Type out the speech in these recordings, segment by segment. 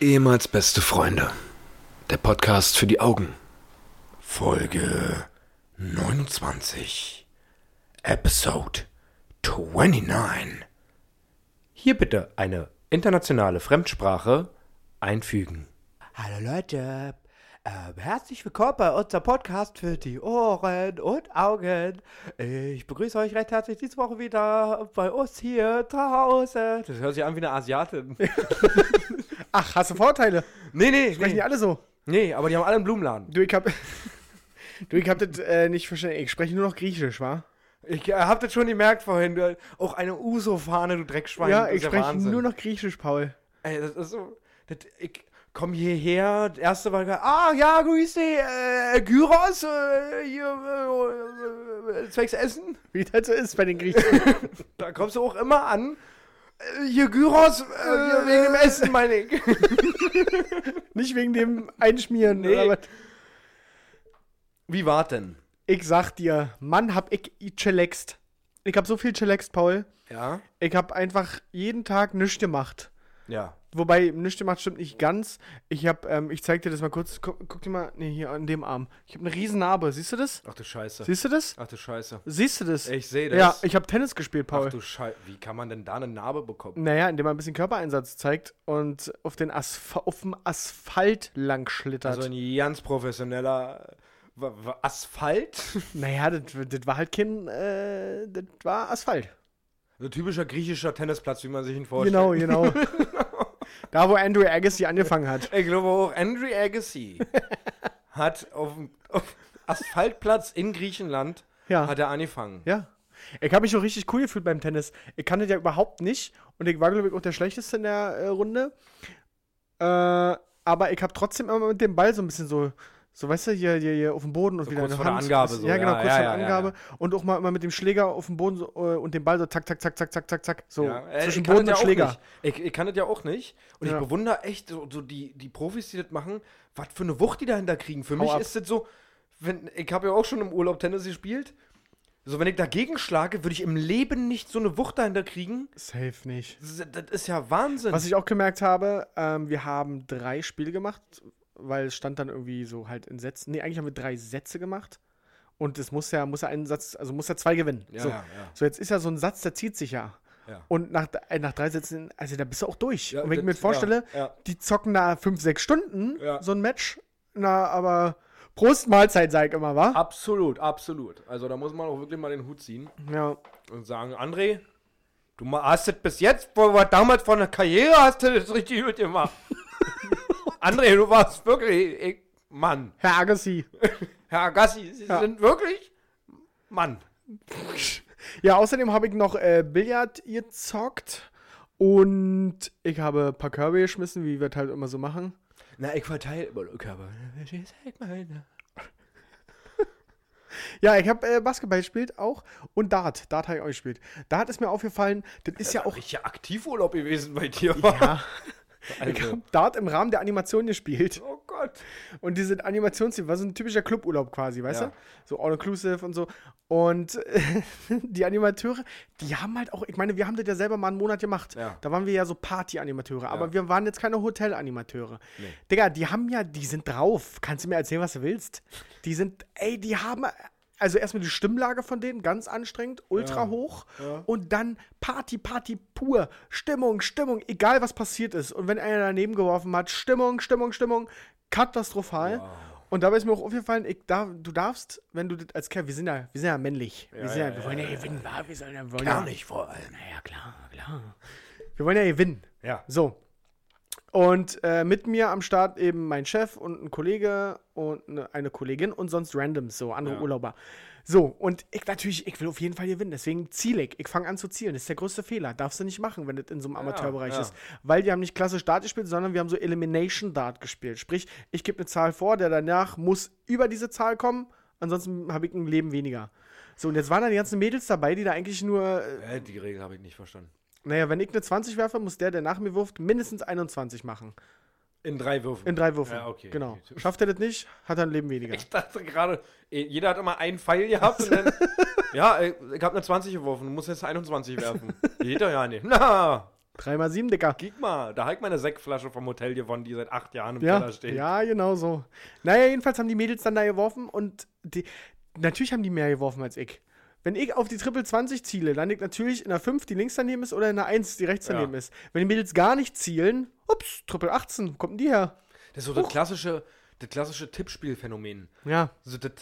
Ehemals beste Freunde. Der Podcast für die Augen. Folge 29. Episode 29. Hier bitte eine internationale Fremdsprache einfügen. Hallo Leute, äh, herzlich willkommen bei unserem Podcast für die Ohren und Augen. Ich begrüße euch recht herzlich diese Woche wieder bei uns hier zu Hause. Das hört sich an wie eine Asiatin. Ach, hast du Vorteile? nee, nee, Sprechen die nee. alle so? Nee, aber die haben alle einen Blumenladen. Du, ich hab. du, ich hab das äh, nicht verstanden. Ich spreche nur noch Griechisch, wa? Ich äh, hab das schon gemerkt vorhin. Du, auch eine Uso-Fahne, du Dreckschwein. ja, ich spreche nur noch Griechisch, Paul. Ey, das ist so. Das, ich komm hierher, das erste war, ah ja, grüß dich, äh, Gyros, äh, hier, äh, äh, zwecks Essen. Wie das so ist bei den Griechen. Da kommst du auch immer an. Äh, hier Gyros, äh, wegen dem Essen, meine ich. nicht wegen dem Einschmieren. Nee. Oder was. Wie war denn? Ich sag dir, Mann, hab ich chillaxt. Ich hab so viel chillaxt, Paul. Ja? Ich hab einfach jeden Tag nichts gemacht. Ja. Wobei, nichts gemacht stimmt nicht ganz. Ich hab, ähm, ich zeig dir das mal kurz. Guck, guck dir mal, nee, hier an dem Arm. Ich hab eine riesen Narbe. Siehst du das? Ach du Scheiße. Siehst du das? Ach du Scheiße. Siehst du das? Ich sehe das. Ja, ich hab Tennis gespielt, Paul. Ach du Scheiße. Wie kann man denn da eine Narbe bekommen? Naja, indem man ein bisschen Körpereinsatz zeigt und auf, den Aspha auf dem Asphalt lang schlittert. Also ein ganz professioneller Asphalt? naja, das, das war halt kein, äh, das war Asphalt. So typischer griechischer Tennisplatz, wie man sich ihn vorstellt. Genau, genau. da, wo Andrew Agassi angefangen hat. Ich glaube auch Andrew Agassi hat auf dem Asphaltplatz in Griechenland Ja. hat er angefangen. Ja. Ich habe mich auch richtig cool gefühlt beim Tennis. Ich kann das ja überhaupt nicht und ich war, glaube ich, auch der Schlechteste in der äh, Runde. Äh, aber ich habe trotzdem immer mit dem Ball so ein bisschen so, so, weißt du, hier, hier, hier auf dem Boden und so wieder kurz eine Hand. Angabe, so, ja, genau, ja, kurz ja, ja, Angabe. Und auch mal immer mit dem Schläger auf dem Boden so, äh, und dem Ball so zack, zack, zack, zack, zack, zack, zack. So äh, zwischen Boden und Schläger. Ich, ich, kann das ja auch nicht. Und ich bewundere echt so, so, die, die Profis, die das machen, was für eine Wucht die dahinter kriegen. Für Hau mich ab. ist das so, wenn, ich habe ja auch schon im Urlaub Tennis gespielt. So, wenn ich dagegen schlage, würde ich im Leben nicht so eine Wucht dahinter kriegen. Safe nicht. Das, das ist ja Wahnsinn. Was ich auch gemerkt habe, ähm, wir haben drei Spiele gemacht weil es stand dann irgendwie so halt in Sätzen. Nee, eigentlich haben wir drei Sätze gemacht. Und es muss ja, muss ja einen Satz, also muss ja zwei gewinnen. Ja, so. ja, ja. so, jetzt ist ja so ein Satz, der zieht sich ja. Und nach, äh, nach drei Sätzen, also da bist du auch durch. Und wenn ich mir das- vorstelle, die zocken da fünf, sechs Stunden, so ein Match, na, aber Prost Mahlzeit, sag ich immer, wa? Absolut, absolut. Also da muss man auch wirklich mal den Hut ziehen Ja. und sagen, André, du hast das bis jetzt, wo wir damals von der Karriere hast du das richtig gut gemacht. André, du warst wirklich, ich, Mann. Herr Agassi. Herr Agassi, Sie Ja. sind wirklich Mann. Ja, außerdem habe ich noch äh, Billard gezockt und ich habe ein paar Körbe geschmissen, wie wir das halt immer so machen. Na, ich verteile immer nur Körper. Ja, ich habe äh, Basketball gespielt auch und Dart. Dart habe ich auch gespielt. Dart ist mir aufgefallen, das ist ja auch. Richtig Aktivurlaub gewesen bei dir. Ja, ich also. habe Dart im Rahmen der Animation gespielt. Oh Gott. Und diese Animationsziel war so ein typischer Cluburlaub quasi, weißt Ja. du? So all-inclusive und so. Und äh, die Animateure, die haben halt auch, ich meine, wir haben das ja selber mal einen Monat gemacht. Ja. Da waren wir ja so Party-Animateure, aber Ja. wir waren jetzt keine Hotel-Animateure. Digga, die haben ja, die sind drauf. Kannst du mir erzählen, was du willst? Die sind, ey, die haben. Also erstmal die Stimmlage von denen, ganz anstrengend, ultra hoch. Und dann Party, Party pur. Stimmung, Stimmung, egal was passiert ist. Und wenn einer daneben geworfen hat, Stimmung, Stimmung, Stimmung, katastrophal. Und dabei ist mir auch aufgefallen, ich darf, du darfst, wenn du das als Kerl, wir sind ja, wir sind ja männlich. wir, sind ja, wir wollen ja, gewinnen, wa? wir sollen ja, wollen ja, nicht vor allem. ja klar, klar. Wir wollen ja gewinnen. Ja. So. Und äh, mit mir am Start eben mein Chef und ein Kollege und eine, eine Kollegin und sonst Randoms, so andere Ja. Urlauber. So, und ich natürlich, ich will auf jeden Fall gewinnen, deswegen ziele ich. Ich fange an zu zielen. Das ist der größte Fehler. Darfst du nicht machen, wenn das in so einem Amateurbereich ja. ist. Weil wir haben nicht klassisch Dart gespielt, sondern wir haben so Elimination Dart gespielt. Sprich, ich gebe eine Zahl vor, der danach muss über diese Zahl kommen, ansonsten habe ich ein Leben weniger. So, und jetzt waren da die ganzen Mädels dabei, die da eigentlich nur Äh, die Regel habe ich nicht verstanden. Naja, wenn ich eine 20 werfe, muss der, der nach mir wirft, mindestens 21 machen. In drei Würfen. In drei Würfen. Ja, okay. Genau. okay. Schafft er das nicht, hat er ein Leben weniger. Ich dachte gerade, eh, jeder hat immer einen Pfeil gehabt und dann. ja, äh, ich habe eine 20 geworfen, du musst jetzt 21 werfen. Geht doch ja nicht. Na! Dreimal sieben, Dicker. Guck mal, da habe ich meine Sektflasche vom Hotel gewonnen, die seit acht Jahren im Ja, Keller steht. ja, genau so. Naja, jedenfalls haben die Mädels dann da geworfen und die, natürlich haben die mehr geworfen als ich. Wenn ich auf die Triple 20 ziele, lande ich natürlich in der 5, die links daneben ist, oder in der 1, die rechts Ja. daneben ist. Wenn die Mädels gar nicht zielen, ups, Triple 18, wo kommt denn die her? Das ist so das klassische, das klassische Tippspielphänomen. Ja, Also das,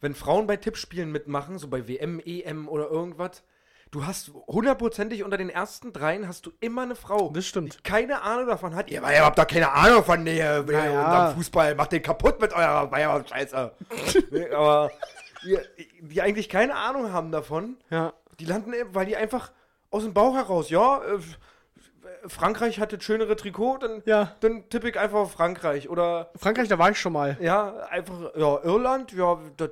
wenn Frauen bei Tippspielen mitmachen, so bei WM, EM oder irgendwas, du hast hundertprozentig unter den ersten dreien hast du immer eine Frau, Das stimmt. die keine Ahnung davon hat. Ihr, ihr habt doch keine Ahnung von der, Naja. unserem Fußball, macht den kaputt mit eurer Bayern-Scheiße. Nee, Aber die, die eigentlich keine Ahnung haben davon, ja. die landen, eben, weil die einfach aus dem Bauch heraus, ja, äh, Frankreich hat das schönere Trikot, dann, Ja. dann tippe ich einfach auf Frankreich. Oder Frankreich, da war ich schon mal. ja, einfach, ja, Irland, ja, das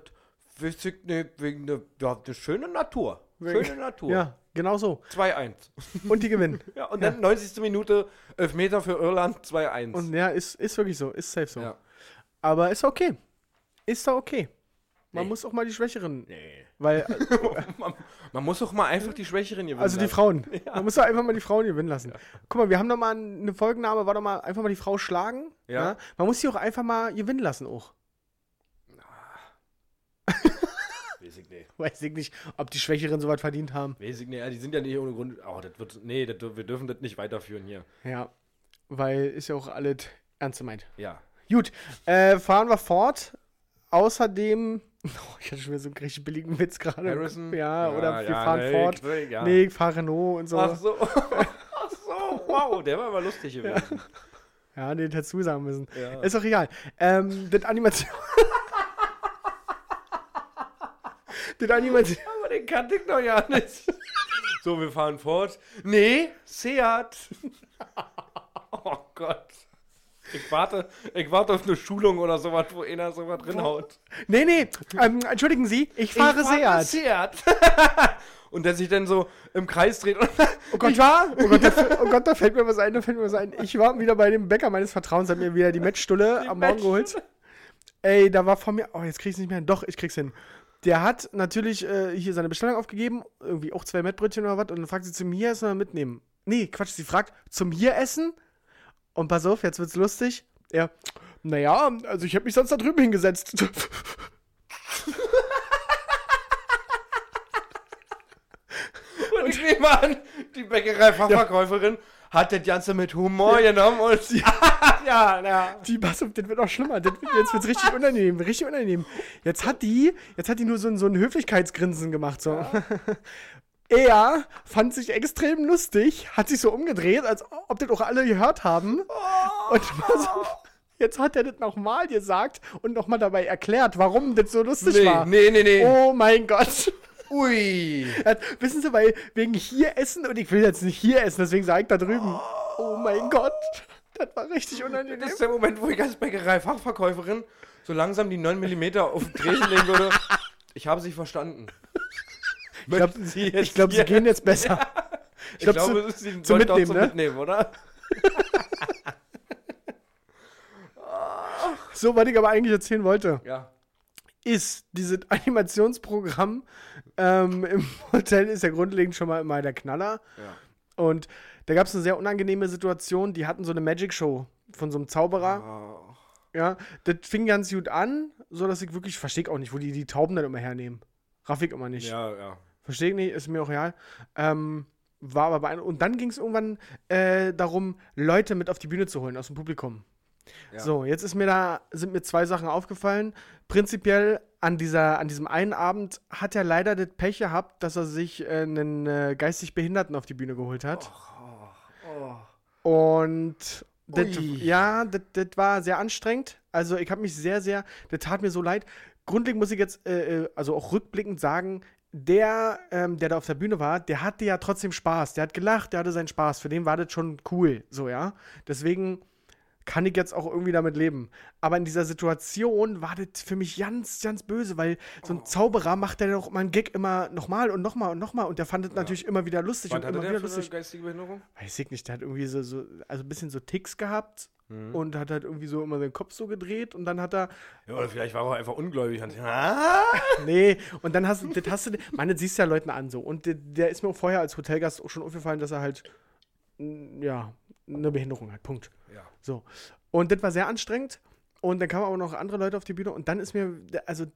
weiß ich nicht, wegen der, ja, der schöne Natur. Schöne Natur. Ja, genau so. 2-1. Und die gewinnen. Ja, und dann 90. Minute, Elfmeter für Irland, 2-1. Und ja, ist, ist wirklich so, ist safe so. Ja. Aber ist okay. Ist doch okay. Man Nee. muss auch mal die Schwächeren. Nee. Weil, Man, man muss doch mal einfach die Schwächeren gewinnen. also die lassen. Frauen. Man muss doch einfach mal die Frauen gewinnen lassen. Guck mal, wir haben doch mal eine Folgenname, war doch mal einfach mal die Frau schlagen. Ja. Man muss sie auch einfach mal gewinnen lassen auch. Weiß ich nicht. Weiß ich nicht, ob die Schwächeren so was verdient haben. Weiß ich nicht. Ja, die sind ja nicht ohne Grund. Oh, das wird. Nee, das, wir dürfen das nicht weiterführen hier. Ja. Weil ist ja auch alles ernst gemeint. Ja. Gut, äh, fahren wir fort. Außerdem, oh, ich hatte schon wieder so einen richtig billigen Witz gerade. Harrison? Ja, Ja, oder wir ja, fahren nee, fort. ich- ja. Nee, ich fahre Renault und so. Ach so. Ach so, wow, der war aber lustig gewesen. Ja, den dazu sagen müssen. Ist doch egal. Ähm, das Animation. das Animation. Aber den kannte ich noch ja nicht. So, wir fahren fort. Nee, Seat. Oh Gott. Ich warte, ich warte auf eine Schulung oder sowas, wo einer sowas drinhaut. Nee, nee, ähm, entschuldigen Sie, ich fahre Seat. Seat. und der sich dann so im Kreis dreht und Oh Gott, ich war. Oh Gott, da, fällt- oh Gott, da fällt mir was ein, da fällt mir was ein. Ich war wieder bei dem Bäcker meines Vertrauens, hat mir wieder die Matchstulle am Morgen geholt. Ey, da war von mir, oh, jetzt krieg's nicht mehr hin. Doch, ich krieg's hin. Der hat natürlich äh, hier seine Bestellung aufgegeben, irgendwie auch zwei Mettbrötchen oder was, und dann fragt sie zum hier essen oder mitnehmen. Nee, Quatsch, sie fragt zum hier essen. Und pass auf, jetzt wird's lustig. Er, naja, also ich habe mich sonst da drüben hingesetzt. Und ich nehme an, die Bäckerei-Fachverkäuferin hat das Ganze mit Humor genommen und ja, ja. Die pass auf, das wird auch schlimmer. Das wird, jetzt wird's richtig unangenehm, richtig unangenehm. Jetzt hat die, jetzt hat die nur so, ein- so ein Höflichkeitsgrinsen gemacht, so. Er fand sich extrem lustig, hat sich so umgedreht, als ob das auch alle gehört haben. Und pass auf, jetzt hat er das nochmal gesagt und nochmal dabei erklärt, warum das so lustig Nee, war. nee, nee, nee. Oh mein Gott. Ui. Hat- Wissen Sie, weil wegen hier essen und ich will jetzt nicht hier essen, deswegen sage ich da drüben. Oh mein Gott. Das war richtig unangenehm. Das ist der Moment, wo ich als Bäckerei-Fachverkäuferin so langsam die 9 mm auf den Tresen legen würde. Ich habe sie verstanden. Ich glaube, Sie ich glaub, sie gehen jetzt besser. Ich, glaub, glaube, zu- sie zum Mitnehmen, zum ne? Mitnehmen, oder? So, was ich aber eigentlich erzählen wollte, Ja. ist dieses Animationsprogramm ähm, im Hotel ist ja grundlegend schon mal immer der Knaller. Ja. Und da gab es eine sehr unangenehme Situation. Die hatten so eine Magic Show von so einem Zauberer. Oh. Ja, das fing ganz gut an, so dass ich wirklich verstehe auch nicht, wo die die Tauben dann immer hernehmen. Raff ich immer nicht. Ja, ja. Verstehe ich nicht, ist mir auch real. Ähm, war aber beeindruckend. Und dann ging es irgendwann äh, darum, Leute mit auf die Bühne zu holen aus dem Publikum. Ja. So, jetzt ist mir da, sind mir zwei Sachen aufgefallen. Prinzipiell an, dieser, an diesem einen Abend hat er leider das Pech gehabt, dass er sich äh, einen äh, geistig Behinderten auf die Bühne geholt hat. Und das, Ui. ja, das das war sehr anstrengend. Also ich habe mich sehr, sehr, das tat mir so leid. Grundlegend muss ich jetzt, äh, äh, also auch rückblickend sagen, der, ähm, der da auf der Bühne war, der hatte ja trotzdem Spaß. Der hat gelacht, der hatte seinen Spaß. Für den war das schon cool, so, ja. Deswegen kann ich jetzt auch irgendwie damit leben. Aber in dieser Situation war das für mich ganz, ganz böse, weil so Oh. ein Zauberer macht der doch mal einen Gag immer nochmal und nochmal und nochmal und der fand das natürlich immer wieder lustig Was und hatte immer der wieder für eine lustig. geistige Behinderung? Weiß ich nicht, der hat irgendwie so, so also ein bisschen so Ticks gehabt Mhm. und hat halt irgendwie so immer seinen Kopf so gedreht und dann hat er, Ja, oder vielleicht war er auch einfach ungläubig. Und, ah! nee, und dann hast du, das hast du, man, das siehst du ja Leuten an so und der, der ist mir auch vorher als Hotelgast auch schon aufgefallen, dass er halt ja, eine Behinderung hat. Punkt. Ja. So. Und das war sehr anstrengend. Und dann kamen aber noch andere Leute auf die Bühne. Und dann ist mir, also,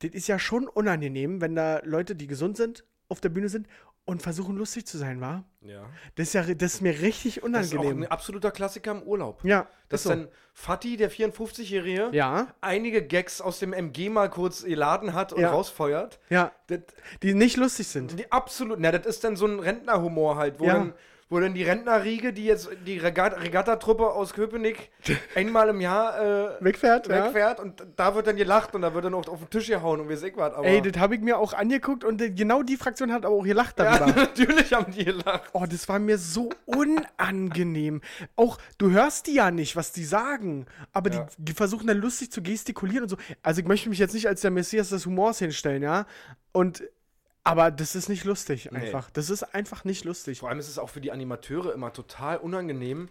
das ist ja schon unangenehm, wenn da Leute, die gesund sind, auf der Bühne sind und versuchen lustig zu sein, war? Ja. Das ist ja, das ist mir richtig Das ist auch unangenehm. ein absoluter Klassiker im Urlaub. ja, Das ist ist dann Fatih, der 54-Jährige, Ja, einige Gags aus dem MG mal kurz geladen hat und Ja. rausfeuert. ja, Das, die nicht lustig sind. die absolut, na, das ist dann so ein Rentnerhumor halt, wo Ja. dann wo dann die Rentnerriege, die jetzt die Regat Regattatruppe aus Köpenick einmal im Jahr äh, Wegfährt, ja. wegfährt und da wird dann gelacht und da wird dann auch auf den Tisch gehauen und wie es ich was. Aber Ey, das habe ich mir auch angeguckt und äh, genau die Fraktion hat aber auch gelacht ja, darüber. natürlich haben die gelacht. Oh, das war mir so unangenehm. Auch, du hörst die ja nicht, was die sagen. Aber Ja. die, die versuchen dann lustig zu gestikulieren und so. Also ich möchte mich jetzt nicht als der Messias des Humors hinstellen, ja. Und, aber das ist nicht lustig Nee. einfach. Das ist einfach nicht lustig. Vor allem ist es auch für die Animateure immer total unangenehm,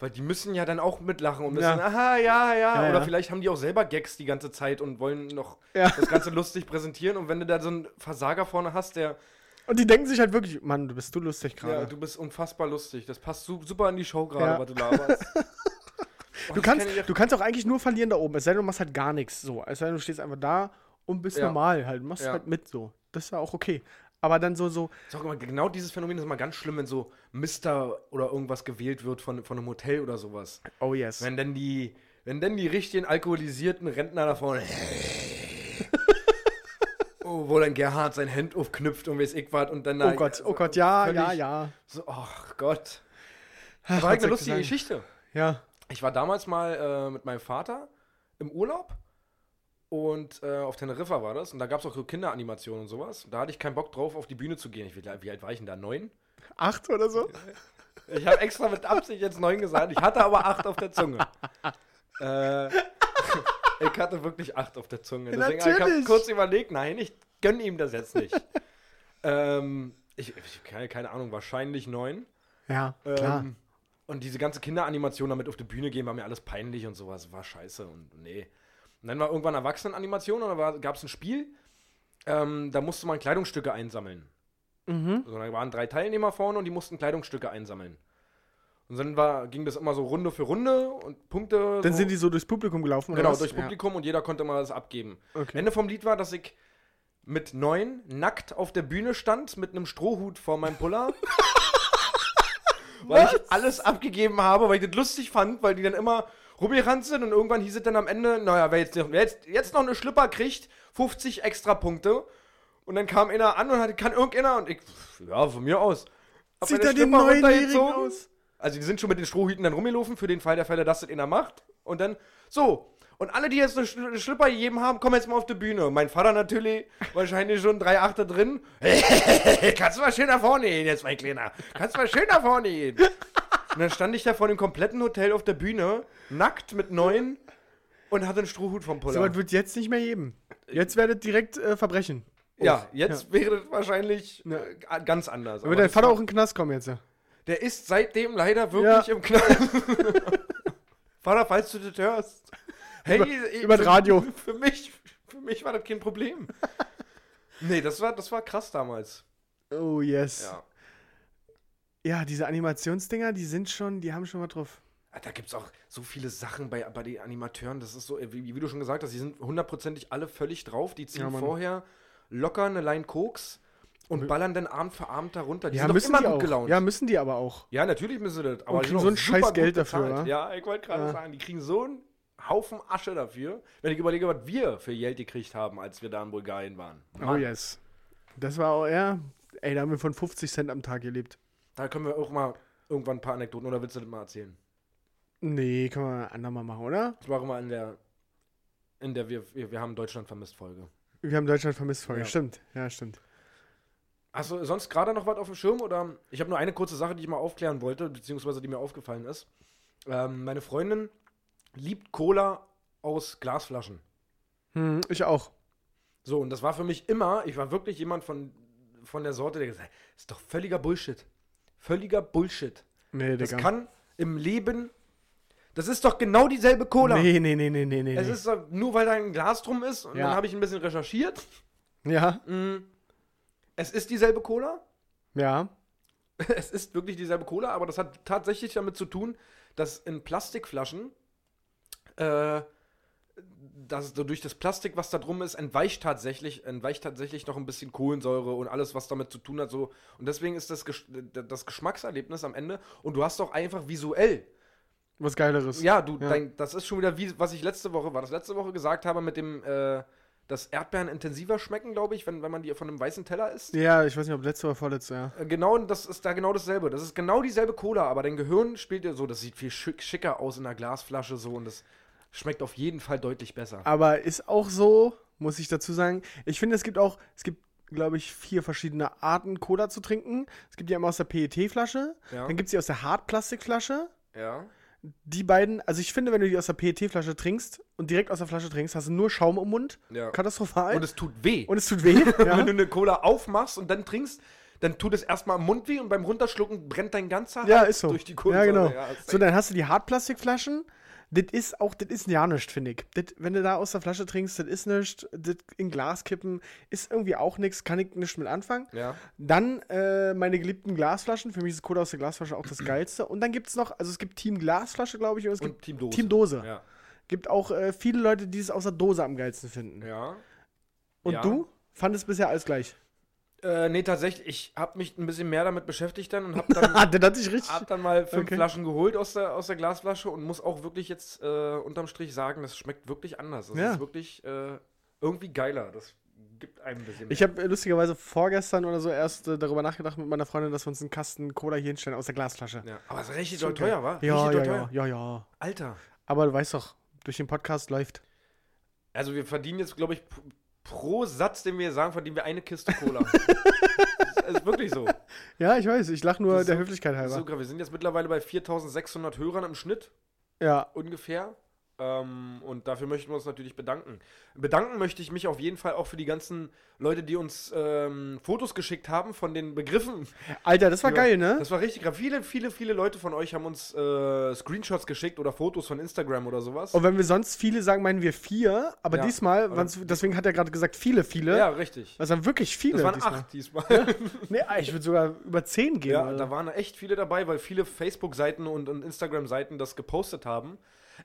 weil die müssen ja dann auch mitlachen und müssen, Ja. aha, ja, ja, Ja, Oder ja. vielleicht haben die auch selber Gags die ganze Zeit und wollen noch Ja. das Ganze lustig präsentieren. Und wenn du da so einen Versager vorne hast, der, Und die denken sich halt wirklich, Mann, du bist du lustig ja, gerade. du bist unfassbar lustig. Das passt su super in die Show gerade, Ja. was du laberst. Oh, du, kannst, du kannst auch eigentlich nur verlieren da oben. Es sei denn, du machst halt gar nichts. So. Es sei denn, du stehst einfach da und bist Ja. normal halt. Du machst Ja. halt mit so. Das ist ja auch okay. Aber dann so, so, Sag mal, genau dieses Phänomen ist immer ganz schlimm, wenn so Mister oder irgendwas gewählt wird von, von einem Hotel oder sowas. oh yes. Wenn denn die, wenn denn die richtigen alkoholisierten Rentner da vorne. oh, wo dann Gerhard sein Hand aufknüpft und weiß ich was und dann. oh Gott, oh Gott, ja, ja, ja. So, ach Gott. Ach, Das war halt eine lustige? Geschichte. Ja. Ich war damals mal äh, mit meinem Vater im Urlaub und äh, auf Teneriffa war das und da gab es auch so Kinderanimationen und sowas. Da hatte ich keinen Bock drauf, auf die Bühne zu gehen. Ich, wie, wie alt war ich denn da? Neun? Acht oder so? Ich habe extra mit Absicht jetzt neun gesagt. Ich hatte aber acht auf der Zunge. äh, ich hatte wirklich acht auf der Zunge. Deswegen ich habe Natürlich. kurz überlegt, nein, ich gönne ihm das jetzt nicht. ähm, ich, ich keine, keine Ahnung, wahrscheinlich neun. Ja, klar. Ähm, und diese ganze Kinderanimation damit auf die Bühne gehen, war mir alles peinlich und sowas. War scheiße und nee. Und dann war irgendwann Erwachsenenanimation und da gab es ein Spiel, ähm, da musste man Kleidungsstücke einsammeln. Mhm. Also, da waren drei Teilnehmer vorne und die mussten Kleidungsstücke einsammeln. Und dann war, ging das immer so Runde für Runde und Punkte. Dann so, sind die so durchs Publikum gelaufen, oder genau, was? durchs Publikum und jeder konnte mal das abgeben. Ja. Okay. Ende vom Lied war, dass ich mit neun nackt auf der Bühne stand mit einem Strohhut vor meinem Puller. weil ich alles abgegeben habe, weil ich das lustig fand, weil die dann immer rumgerannt sind und irgendwann hieß es dann am Ende, naja, wer jetzt, wer jetzt, jetzt noch eine Schlipper kriegt, 50 extra Punkte. Und dann kam einer an und hatte, kann irgendeiner und ich, ja, von mir aus. Hab meine er den runtergezogen. aus? Also die sind schon mit den Strohhüten dann rumgelaufen, für den Fall der Fälle, dass das einer macht. Und dann, so. Und alle, die jetzt eine Sch- eine Schlipper gegeben haben, kommen jetzt mal auf die Bühne. Mein Vater natürlich, wahrscheinlich schon drei Achte drin. Kannst du mal schön nach vorne gehen jetzt, mein Kleiner. Kannst du mal schön nach vorne gehen. Und dann stand ich da vor dem kompletten Hotel auf der Bühne, nackt mit neun und hatte einen Strohhut vom Puller. So was wird jetzt nicht mehr geben. Jetzt werdet direkt äh, Verbrechen. ja, jetzt wäre das wahrscheinlich Ja. äh, ganz anders. Wird Aber dein Vater auch in den Knast kommen jetzt. ja. Der ist seitdem leider wirklich Ja. im Knall. Vater, falls du das hörst. Hey, Über- ich- über das Radio. Für mich, für mich war das kein Problem. Nee, das war, das war krass damals. Oh yes. Ja. Ja, diese Animationsdinger, die sind schon, die haben schon was drauf. Ah, Da gibt es auch so viele Sachen bei, bei den Animateuren. Das ist so, wie, wie du schon gesagt hast, die sind hundertprozentig alle völlig drauf. Die ziehen Ja, vorher locker eine Line Koks und ballern dann Abend für Abend darunter. Die ja, sind doch müssen immer die gut auch. gelaunt. Ja, müssen die aber auch. Ja, natürlich müssen sie das. Aber Und die kriegen so ein scheiß Geld dafür, wa? Ja, ich wollte gerade Ja. sagen, die kriegen so einen Haufen Asche dafür, wenn ich überlege, was wir für Geld gekriegt haben, als wir da in Bulgarien waren. Oh Mann, yes. Das war auch, ja. Ey, da haben wir von 50 Cent am Tag gelebt. Da können wir auch mal irgendwann ein paar Anekdoten, oder willst du das mal erzählen? Nee, können wir andermal machen, oder? Das machen wir in der, in der wir, wir, wir haben Deutschland vermisst Folge. Wir haben Deutschland vermisst Folge. Ja. Stimmt. Ja, stimmt. Hast du sonst gerade noch was auf dem Schirm? Oder ich habe nur eine kurze Sache, die ich mal aufklären wollte, beziehungsweise die mir aufgefallen ist. Ähm, meine Freundin liebt Cola aus Glasflaschen. Hm, ich auch. So, und das war für mich immer, ich war wirklich jemand von, von der Sorte, der gesagt hat, das ist doch völliger Bullshit. Völliger Bullshit. Nee, Das Digga. kann im Leben, das ist doch genau dieselbe Cola. Nee, nee, nee, nee, nee, nee. Es ist doch, nur weil da ein Glas drum ist, und Ja. dann habe ich ein bisschen recherchiert. ja, Mm, Es ist dieselbe Cola, ja. es ist wirklich dieselbe Cola, aber das hat tatsächlich damit zu tun, dass in Plastikflaschen, äh, dass durch das Plastik, was da drum ist, entweicht tatsächlich, entweicht tatsächlich noch ein bisschen Kohlensäure und alles, was damit zu tun hat. So. Und deswegen ist das, Gesch das Geschmackserlebnis am Ende. Und du hast doch einfach visuell Was Geileres. ja, du, Ja. Dein, das ist schon wieder wie, was ich letzte Woche, war das letzte Woche gesagt habe mit dem, äh, dass Erdbeeren intensiver schmecken, glaube ich, wenn, wenn man die von einem weißen Teller isst. Ja, ich weiß nicht, ob letzte oder vorletzte, ja. Äh, Genau, das ist da genau dasselbe. Das ist genau dieselbe Cola, aber dein Gehirn spielt ja so, das sieht viel schick, schicker aus in einer Glasflasche so und das schmeckt auf jeden Fall deutlich besser. Aber ist auch so, muss ich dazu sagen. Ich finde, es gibt auch, es gibt, glaube ich, vier verschiedene Arten, Cola zu trinken. Es gibt die einmal aus der PET-Flasche, Ja. dann gibt es die aus der Hartplastikflasche. Ja. Die beiden, also ich finde, wenn du die aus der PET-Flasche trinkst und direkt aus der Flasche trinkst, hast du nur Schaum im Mund. Ja. Katastrophal. Und es tut weh. Und es tut weh. Wenn ja. du eine Cola aufmachst und dann trinkst, dann tut es erstmal im Mund weh und beim Runterschlucken brennt dein ganzer ja, Hals ist so. durch die ja, Kohlensäure. genau. Ja, so, dann hast du die Hartplastikflaschen. Das ist auch, das ist ja nichts, finde ich. Das, wenn du da aus der Flasche trinkst, das ist nichts. Das in Glas kippen ist irgendwie auch nichts, kann ich nicht mit anfangen. ja. Dann äh, meine geliebten Glasflaschen. Für mich ist Cola aus der Glasflasche auch das Geilste. Und dann gibt es noch, also es gibt Team Glasflasche, glaube ich, und es Und gibt Team Dose. Team Dose. Ja. Gibt auch äh, viele Leute, die es aus der Dose am geilsten finden. ja. Und Ja. du fandest bisher alles gleich. Äh, nee, tatsächlich, ich habe mich ein bisschen mehr damit beschäftigt dann und habe dann, hab dann mal fünf Okay. Flaschen geholt aus der, aus der Glasflasche und muss auch wirklich jetzt äh, unterm Strich sagen, das schmeckt wirklich anders. Das Ja. ist wirklich äh, irgendwie geiler. Das gibt einem ein bisschen mehr. Ich habe äh, lustigerweise vorgestern oder so erst äh, darüber nachgedacht mit meiner Freundin, dass wir uns einen Kasten Cola hier hinstellen aus der Glasflasche. ja. Aber es ist richtig So doll teuer, wa? Ja, ja, ja, ja, ja. Alter. Aber du weißt doch, durch den Podcast läuft. Also wir verdienen jetzt, glaube ich, pro Satz, den wir sagen, verdienen wir eine Kiste Cola. das ist wirklich so. Ja, ich weiß, ich lache nur der so- Höflichkeit halber. So, wir sind jetzt mittlerweile bei 4600 Hörern im Schnitt. ja, ungefähr. Ähm, und dafür möchten wir uns natürlich bedanken. Bedanken möchte ich mich auf jeden Fall auch für die ganzen Leute, die uns ähm, Fotos geschickt haben von den Begriffen. Alter, das war Ja, geil, ne? Das war richtig krass. Viele, viele, viele Leute von euch haben uns äh, Screenshots geschickt oder Fotos von Instagram oder sowas. Und wenn wir sonst viele sagen, meinen wir vier, aber Ja, diesmal, deswegen hat er gerade gesagt viele, viele. ja, richtig. Das waren wirklich viele. Das waren diesmal. acht diesmal. Nee, ah, ich würde sogar über zehn gehen. Ja, oder? da waren echt viele dabei, weil viele Facebook-Seiten und, und Instagram-Seiten das gepostet haben.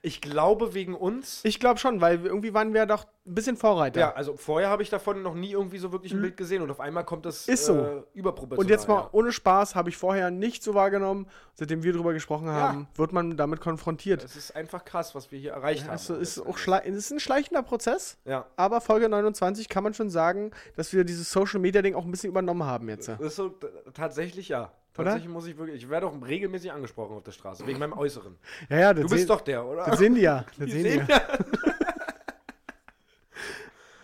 Ich glaube wegen uns. ich glaube schon, weil irgendwie waren wir doch ein bisschen Vorreiter. Ja, also vorher habe ich davon noch nie irgendwie so wirklich ein Bild gesehen und auf einmal kommt das Ist so. äh, überproportional. Und jetzt mal ja. ohne Spaß, habe ich vorher nicht so wahrgenommen. Seitdem wir drüber gesprochen haben, wird man damit konfrontiert. Es ist einfach krass, was wir hier erreicht haben. Also ist auch es ist ein schleichender Prozess, ja. aber Folge 29 kann man schon sagen, dass wir dieses Social Media Ding auch ein bisschen übernommen haben jetzt. Das ist so, tatsächlich ja. Tatsächlich muss ich wirklich, ich werde auch regelmäßig angesprochen auf der Straße, wegen meinem Äußeren. Ja, ja, das, Du bist doch der, oder? das sehen die ja. Das Die sehen die ja.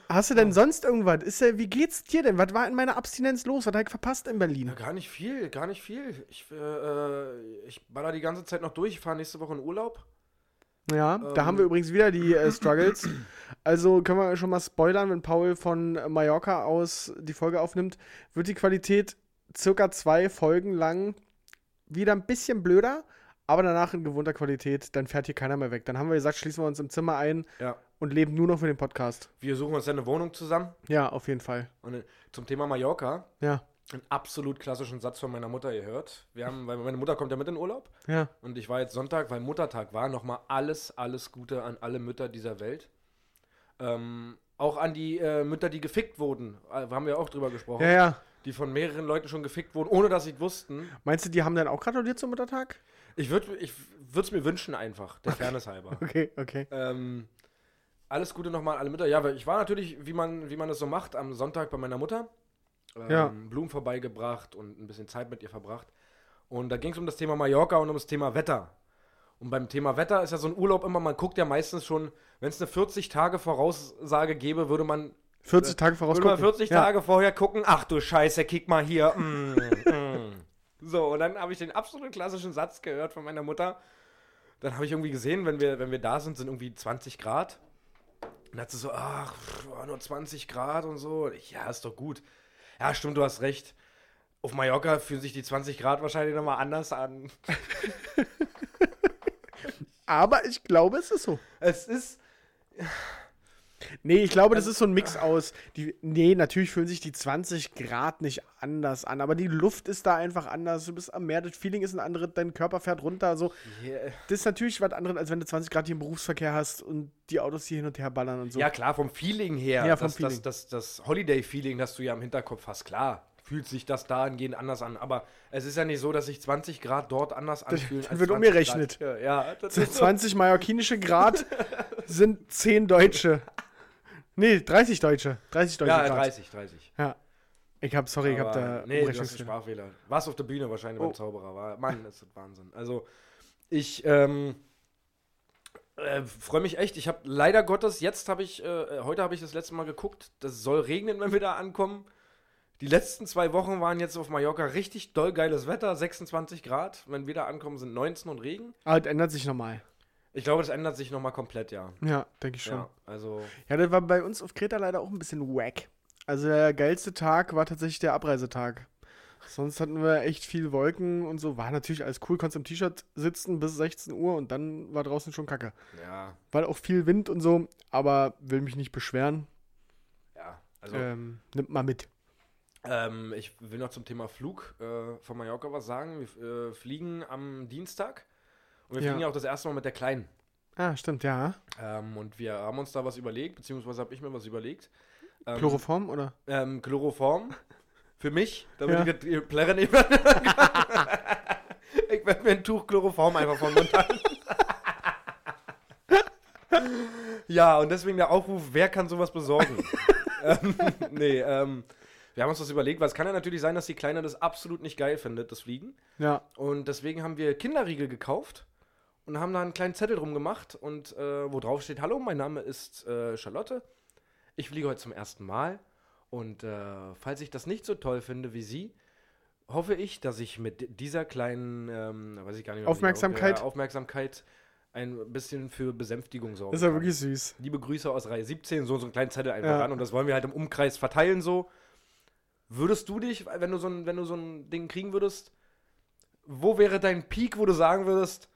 Hast du denn sonst irgendwas? Ist, äh, wie geht's dir denn? Was war in meiner Abstinenz los? Was habe ich verpasst in Berlin? Ja, gar nicht viel, gar nicht viel. Ich, äh, äh, ich baller die ganze Zeit noch durch. Ich fahre nächste Woche in Urlaub. Ja, da Ähm. haben wir übrigens wieder die äh, Struggles. Also können wir schon mal spoilern, wenn Paul von Mallorca aus die Folge aufnimmt, wird die Qualität circa zwei Folgen lang wieder ein bisschen blöder, aber danach in gewohnter Qualität. Dann fährt hier keiner mehr weg. Dann haben wir gesagt, schließen wir uns im Zimmer ein Ja. und leben nur noch für den Podcast. Wir suchen uns eine Wohnung zusammen. Ja, auf jeden Fall. Und äh, zum Thema Mallorca, Ja, einen absolut klassischen Satz von meiner Mutter gehört. Wir haben, weil meine Mutter kommt ja mit in Urlaub. ja. Und ich war jetzt Sonntag, weil Muttertag war, nochmal alles, alles Gute an alle Mütter dieser Welt. Ähm, auch an die äh, Mütter, die gefickt wurden. Äh, haben wir auch drüber gesprochen. Ja, ja. Die von mehreren Leuten schon gefickt wurden, ohne dass sie es wussten. Meinst du, die haben dann auch gratuliert zum Muttertag? Ich würde ich es mir wünschen einfach, der Fairness halber. Okay, okay. ähm, alles Gute nochmal alle Mütter. Ja, weil ich war natürlich, wie man, wie man das so macht, am Sonntag bei meiner Mutter. Ähm, Ja. Blumen vorbeigebracht und ein bisschen Zeit mit ihr verbracht. Und da ging es um das Thema Mallorca und um das Thema Wetter. Und beim Thema Wetter ist ja so ein Urlaub immer, man guckt ja meistens schon, wenn es eine 40 Tage Voraussage gäbe, würde man 40 Tage voraus gucken. 40 ja. Tage vorher gucken, ach du Scheiße, kick mal hier. Mm, mm. So, und dann habe ich den absolut klassischen Satz gehört von meiner Mutter. Dann habe ich irgendwie gesehen, wenn wir, wenn wir da sind, sind irgendwie 20 Grad. Und dann hat sie so, ach, nur 20 Grad und so. Ich, ja, ist doch gut. Ja, stimmt, du hast recht. Auf Mallorca fühlen sich die 20 Grad wahrscheinlich nochmal anders an. Aber ich glaube, es ist so. Es ist. Nee, ich glaube, das ist so ein Mix aus. Die, nee, natürlich fühlen sich die 20 Grad nicht anders an, aber die Luft ist da einfach anders. Du bist am Meer, das Feeling ist ein anderes, dein Körper fährt runter. So. Das ist natürlich was anderes, als wenn du 20 Grad hier im Berufsverkehr hast und die Autos hier hin und her ballern und so. Ja, klar, vom Feeling her. Ja, vom das, Feeling. Das, das, das Holiday-Feeling, das du ja im Hinterkopf hast, klar. Fühlt sich das dahingehend anders an. Aber es ist ja nicht so, dass sich 20 Grad dort anders anfühlen. dann wird umgerechnet. Grad. Ja, ja, das So ist so. 20 mallorquinische Grad sind 10 Deutsche. Nee, 30 Deutsche. 30 Deutsche Ja, Grad. 30, 30. Ja. Ich hab, sorry, ich hab da Nee, du hast einen. Sprachfehler. Warst auf der Bühne wahrscheinlich Oh. beim Zauberer. War, Mann, das ist Wahnsinn. Also, ich ähm, äh, freue mich echt. Ich habe leider Gottes, jetzt habe ich, äh, heute habe ich das letzte Mal geguckt, das soll regnen, wenn wir da ankommen. Die letzten zwei Wochen waren jetzt auf Mallorca richtig doll geiles Wetter, 26 Grad. Wenn wir da ankommen, sind 19 und Regen. Aber das ändert sich nochmal. Ich glaube, das ändert sich nochmal komplett, ja. Ja, denke ich schon. Ja, also, Ja, das war bei uns auf Kreta leider auch ein bisschen wack. Also der geilste Tag war tatsächlich der Abreisetag. Sonst hatten wir echt viel Wolken und so. War natürlich alles cool, konntest im T-Shirt sitzen bis 16 Uhr und dann war draußen schon Kacke. ja, War auch viel Wind und so, aber will mich nicht beschweren. ja. Also, Ähm, nimmt mal mit. Ähm, ich will noch zum Thema Flug äh, von Mallorca was sagen. Wir äh, fliegen am Dienstag und wir Ja. fliegen ja auch das erste Mal mit der Kleinen. Ah, stimmt, ja. Ähm, und wir haben uns da was überlegt, beziehungsweise habe ich mir was überlegt. Ähm, Chloroform oder? Ähm, Chloroform für mich, damit Ja. ich die Plärre nehmen kann. ich werde mir ein Tuch Chloroform einfach vom Mund halten. ja, und deswegen der Aufruf, wer kann sowas besorgen? ähm, nee, ähm, wir haben uns das überlegt, weil es kann ja natürlich sein, dass die Kleine das absolut nicht geil findet, das Fliegen. Ja. Und deswegen haben wir Kinderriegel gekauft und haben da einen kleinen Zettel drum gemacht und äh, wo drauf steht, hallo, mein Name ist äh, Charlotte. Ich fliege heute zum ersten Mal und äh, falls ich das nicht so toll finde wie Sie, hoffe ich, dass ich mit dieser kleinen, ähm, weiß ich gar nicht Aufmerksamkeit? auf- ja, Aufmerksamkeit ein bisschen für Besänftigung sorgen Ist ja wirklich süß. Liebe Grüße aus Reihe 17, so, so einen kleinen Zettel einfach Ja. ran und das wollen wir halt im Umkreis verteilen so. Würdest du dich, wenn du so ein, wenn du so ein Ding kriegen würdest, wo wäre dein Peak, wo du sagen würdest,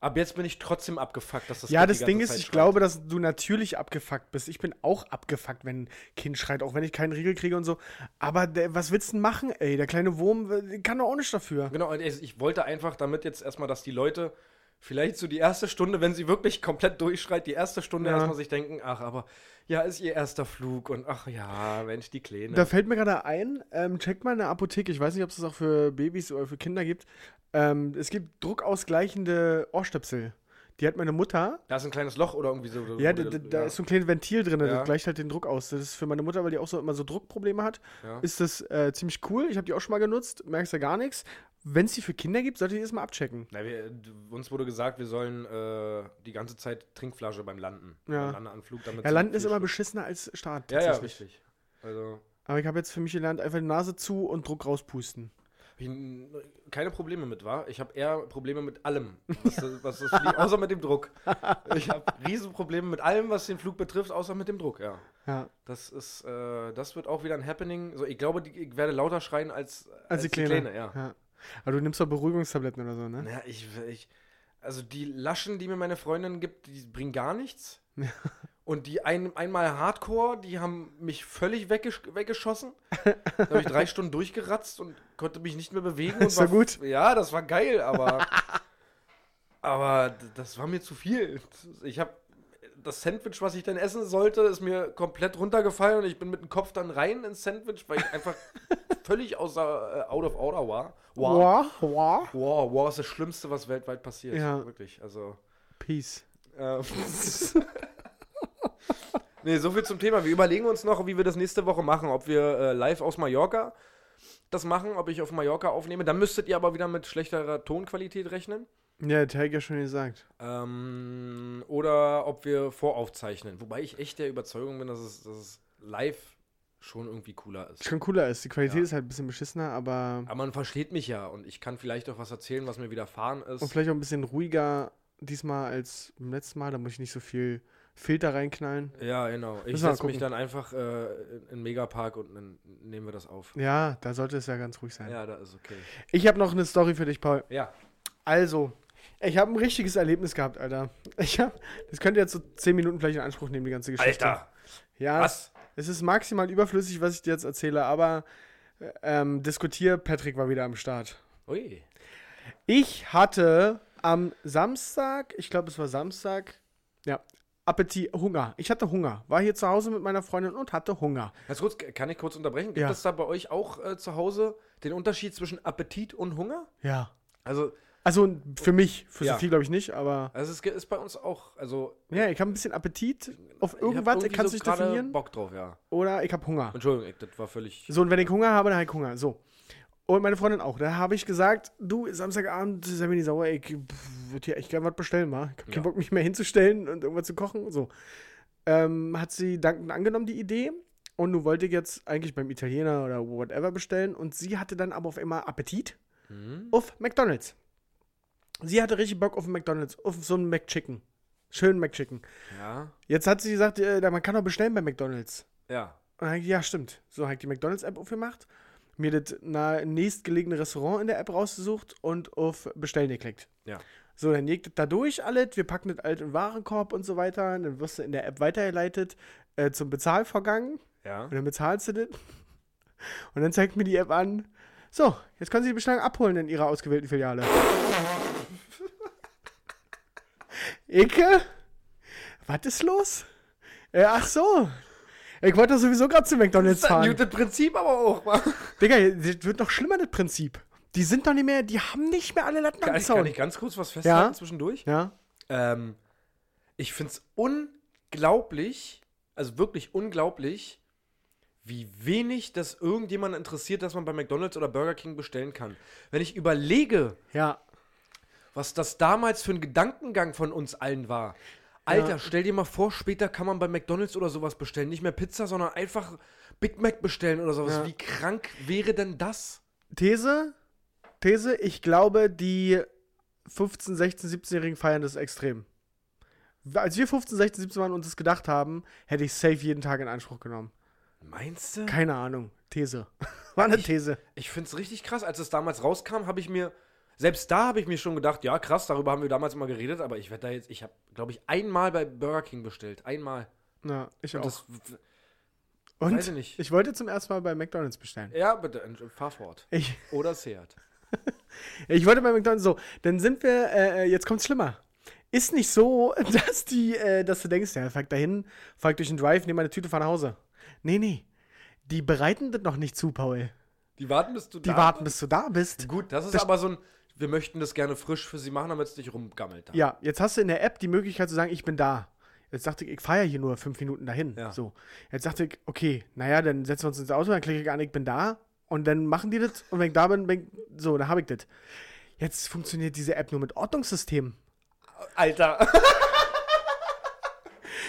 ab jetzt bin ich trotzdem abgefuckt, dass das ja, das Ding ist, Zeit ich schreit? glaube, dass du natürlich abgefuckt bist. Ich bin auch abgefuckt, wenn ein Kind schreit, auch wenn ich keinen Riegel kriege und so. Aber der, was willst du denn machen, ey? Der kleine Wurm äh, kann doch auch nicht dafür. Genau, ich wollte einfach damit jetzt erstmal, dass die Leute vielleicht so die erste Stunde, wenn sie wirklich komplett durchschreit, die erste Stunde Ja. erstmal sich denken, ach, aber ja, ist ihr erster Flug und ach ja, Mensch, die Kleine. Da fällt mir gerade ein, ähm, check mal in der Apotheke, ich weiß nicht, ob es das auch für Babys oder für Kinder gibt. Ähm, es gibt druckausgleichende Ohrstöpsel. Die hat meine Mutter. Da ist ein kleines Loch oder irgendwie so. Ja, da, da, da ist so ein kleines Ventil drin, Ja. das gleicht halt den Druck aus. Das ist für meine Mutter, weil die auch so immer so Druckprobleme hat, Ja. ist das äh, ziemlich cool. Ich habe die auch schon mal genutzt, merkst ja gar nichts. Wenn es die für Kinder gibt, sollte ich das mal abchecken. Na, wir, uns wurde gesagt, wir sollen äh, die ganze Zeit Trinkflasche beim Landen. Ja. Beim Landeanflug. Damit Ja, Landen ist immer beschissener als Start. Ja, ja, richtig. Also, Aber ich habe jetzt für mich gelernt, einfach die Nase zu und Druck rauspusten. ich keine Probleme mit, war. Ich habe eher Probleme mit allem, was, das- was das Fliegen, außer mit dem Druck. Ich habe Riesenprobleme mit allem, was den Flug betrifft, außer mit dem Druck, ja. Ja. Das ist, äh, das wird auch wieder ein Happening. So, ich glaube, die, ich werde lauter schreien als, Als, die Kleine. ja. Aber du nimmst doch Beruhigungstabletten oder so, ne? Naja, ich, ich, also die Laschen, die mir meine Freundin gibt, die bringen gar nichts. Und die ein, einmal Hardcore, die haben mich völlig weggesch weggeschossen. Da habe ich drei Stunden durchgeratzt und konnte mich nicht mehr bewegen. Ist und doch gut. Ja, das war geil, aber, aber das war mir zu viel. Ich habe das Sandwich, was ich dann essen sollte, ist mir komplett runtergefallen und ich bin mit dem Kopf dann rein ins Sandwich, weil ich einfach völlig außer äh, out of order war. Wow, wow. Wow, wow, ist das Schlimmste, was weltweit passiert. Ja. Wirklich. Also. Peace. Ähm, nee, so viel zum Thema. Wir überlegen uns noch, wie wir das nächste Woche machen. Ob wir äh, live aus Mallorca das machen, ob ich auf Mallorca aufnehme. Dann müsstet ihr aber wieder mit schlechterer Tonqualität rechnen. Ja, der hat ja schon gesagt. Ähm, oder ob wir voraufzeichnen. Wobei ich echt der Überzeugung bin, dass es, dass es live schon irgendwie cooler ist. Schon cooler ist. Die Qualität Ja. ist halt ein bisschen beschissener, aber. Aber man versteht mich ja und ich kann vielleicht auch was erzählen, was mir widerfahren ist. Und vielleicht auch ein bisschen ruhiger diesmal als beim letzten Mal. Da muss ich nicht so viel Filter reinknallen. Ja, genau. Ich setze mich dann einfach äh, in Megapark und dann nehmen wir das auf. Ja, da sollte es ja ganz ruhig sein. Ja, da ist okay. Ich habe noch eine Story für dich, Paul. Ja. Also, Ich habe ein richtiges Erlebnis gehabt, Alter. Ich hab, das könnt ihr jetzt so 10 Minuten vielleicht in Anspruch nehmen, die ganze Geschichte. Alter. Ja, Was? Es ist maximal überflüssig, was ich dir jetzt erzähle, aber ähm, diskutier, Patrick war wieder am Start. Ui. Ich hatte am Samstag, ich glaube, es war Samstag, ja, Appetit, Hunger. Ich hatte Hunger. War hier zu Hause mit meiner Freundin und hatte Hunger. Ganz kurz, kann ich kurz unterbrechen? Gibt Ja. es da bei euch auch äh, zu Hause den Unterschied zwischen Appetit und Hunger? Ja. Also, Also für mich, für Ja. Sophie glaube ich nicht, aber also es ist bei uns auch, also ja, ich habe ein bisschen Appetit auf irgendwas, ich kann es so nicht definieren. Bock drauf, ja. Oder ich habe Hunger. Entschuldigung, das war völlig. So, und wenn ich Hunger habe, dann habe ich Hunger. So. Und meine Freundin auch. Da habe ich gesagt, du, Samstagabend, sei mir nicht sauer, ich würde hier echt gerne was bestellen, mal. Ich habe keinen Ja. Bock, mich mehr hinzustellen und irgendwas zu kochen. So. Ähm, hat sie dankend angenommen, die Idee. Und nun wollte ich jetzt eigentlich beim Italiener oder whatever bestellen. Und sie hatte dann aber auf einmal Appetit Hm? auf McDonalds. Sie hatte richtig Bock auf einen McDonalds, auf so einen McChicken. Schönen McChicken. Ja, Jetzt hat sie gesagt, äh, man kann doch bestellen bei McDonalds. ja. Und ich, ja, stimmt. So habe ich die McDonalds-App aufgemacht, mir das nahe- nächstgelegene Restaurant in der App rausgesucht und auf Bestellen geklickt. Ja. So, dann legt das da durch alles, wir packen das alt in den Warenkorb und so weiter. Dann wirst du in der App weitergeleitet äh, zum Bezahlvorgang Ja. und dann bezahlst du das. Und dann zeigt mir die App an, so, jetzt können Sie die Bestellung abholen in Ihrer ausgewählten Filiale. Icke? Was ist los? Äh, ach so. Ich wollte sowieso gerade zu McDonalds Das ist ein fahren. gutes Prinzip aber auch, wa? Digga, das wird noch schlimmer, das Prinzip. Die sind doch nicht mehr, die haben nicht mehr alle Latten am Kann ich, kann Zaun. ich ganz kurz was festhalten Ja. zwischendurch? Ja, Ähm, ich finde es unglaublich, also wirklich unglaublich, wie wenig das irgendjemand interessiert, dass man bei McDonalds oder Burger King bestellen kann. Wenn ich überlege, ja. Was das damals für ein Gedankengang von uns allen war. Alter, Ja. stell dir mal vor, später kann man bei McDonalds oder sowas bestellen. Nicht mehr Pizza, sondern einfach Big Mac bestellen oder sowas. Ja. Wie krank wäre denn das? These, These, ich glaube, die 15, 16, 17-Jährigen feiern das extrem. Als wir 15, 16, 17 waren und uns das gedacht haben, hätte ich safe jeden Tag in Anspruch genommen. Meinst du? Keine Ahnung. These. War eine Ich- These. Ich finde es richtig krass. Als es damals rauskam, habe ich mir, selbst da habe ich mir schon gedacht, ja krass, darüber haben wir damals immer geredet, aber ich werde da jetzt, ich habe, glaube ich, einmal bei Burger King bestellt. Einmal. Ja, ich Und auch. das, und weiß ich nicht. ich wollte zum ersten Mal bei McDonalds bestellen. ja, bitte, äh, fahr fort. Ich, Oder Seat. ich wollte bei McDonalds so, dann sind wir, äh, jetzt kommt's schlimmer. Ist nicht so, dass die, äh, dass du denkst, ja, fahr dahin, fahr durch den Drive, nehme meine Tüte, fahr nach Hause. Nee, nee. Die bereiten das noch nicht zu, Paul. Die warten, bis du Die da warten, bis du da bist. Gut, das ist Das- aber so ein, wir möchten das gerne frisch für sie machen, damit es nicht rumgammelt. da. Ja, jetzt hast du in der App die Möglichkeit zu sagen, ich bin da. Jetzt dachte ich, ich fahre hier nur fünf Minuten dahin. Ja. So. Jetzt dachte ich, okay, naja, dann setzen wir uns ins Auto, dann klicke ich an, ich bin da. Und dann machen die das. Und wenn ich da bin, bin ich, so, dann habe ich das. Jetzt funktioniert diese App nur mit Ordnungssystem. Alter.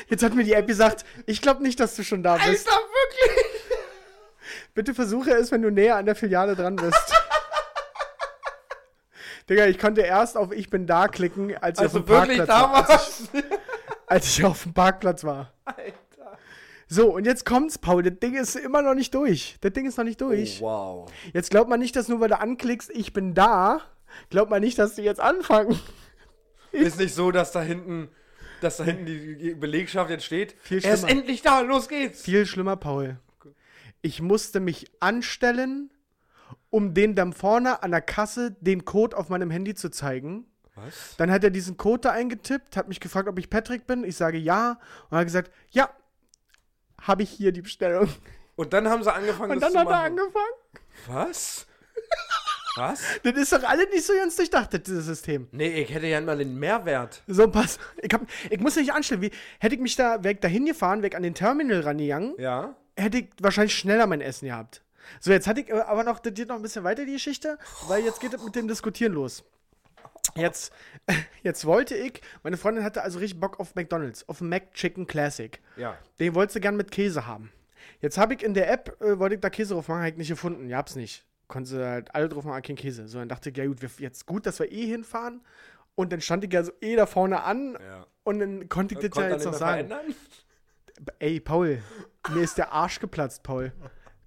Jetzt hat mir die App gesagt, ich glaube nicht, dass du schon da bist. Alter, wirklich? Bitte versuche es, wenn du näher an der Filiale dran bist. Digga, ich konnte erst auf Ich bin da klicken, als ich Also auf dem wirklich Parkplatz da war. warst? Als ich auf dem Parkplatz war. Alter. So, und jetzt kommt's, Paul. Das Ding ist immer noch nicht durch. Das Ding ist noch nicht durch. Oh, wow. Jetzt glaubt man nicht, dass nur weil du anklickst, ich bin da, glaubt man nicht, dass die jetzt anfangen. Ist nicht so, dass da hinten, dass da hinten die Belegschaft jetzt steht. Viel er ist schlimmer. endlich da, los geht's. Viel schlimmer, Paul. Ich musste mich anstellen, um den dann vorne an der Kasse den Code auf meinem Handy zu zeigen. Was? Dann hat er diesen Code da eingetippt, hat mich gefragt, ob ich Patrick bin. Ich sage ja. Und er hat gesagt, ja, habe ich hier die Bestellung. Und dann haben sie angefangen, Und das dann zu hat er machen. angefangen. Was? Was? Das ist doch alle nicht so ganz durchdacht, dieses System. Nee, ich hätte ja mal den Mehrwert. So, pass. Ich, hab, ich muss mich anstellen. Wie, hätte ich mich da weg dahin gefahren, weg an den Terminal rangegangen, Ja. hätte ich wahrscheinlich schneller mein Essen gehabt. So, jetzt hatte ich äh, aber noch, das geht noch ein bisschen weiter, die Geschichte, weil jetzt geht es mit dem Diskutieren los. Jetzt, jetzt wollte ich, meine Freundin hatte also richtig Bock auf McDonalds, auf Mac Chicken Classic. Ja. Den wollte sie gern mit Käse haben. Jetzt habe ich in der App, äh, wollte ich da Käse drauf machen, habe ich nicht gefunden. Ja, hab's nicht. Konnte sie halt alle drauf machen, kein Käse. So, dann dachte ich, ja gut, wir, jetzt gut, dass wir eh hinfahren. Und dann stand ich ja so eh da vorne an. Ja. Und dann konnte ich das ja jetzt noch sagen. verändern? Ey, Paul, mir ist der Arsch geplatzt, Paul.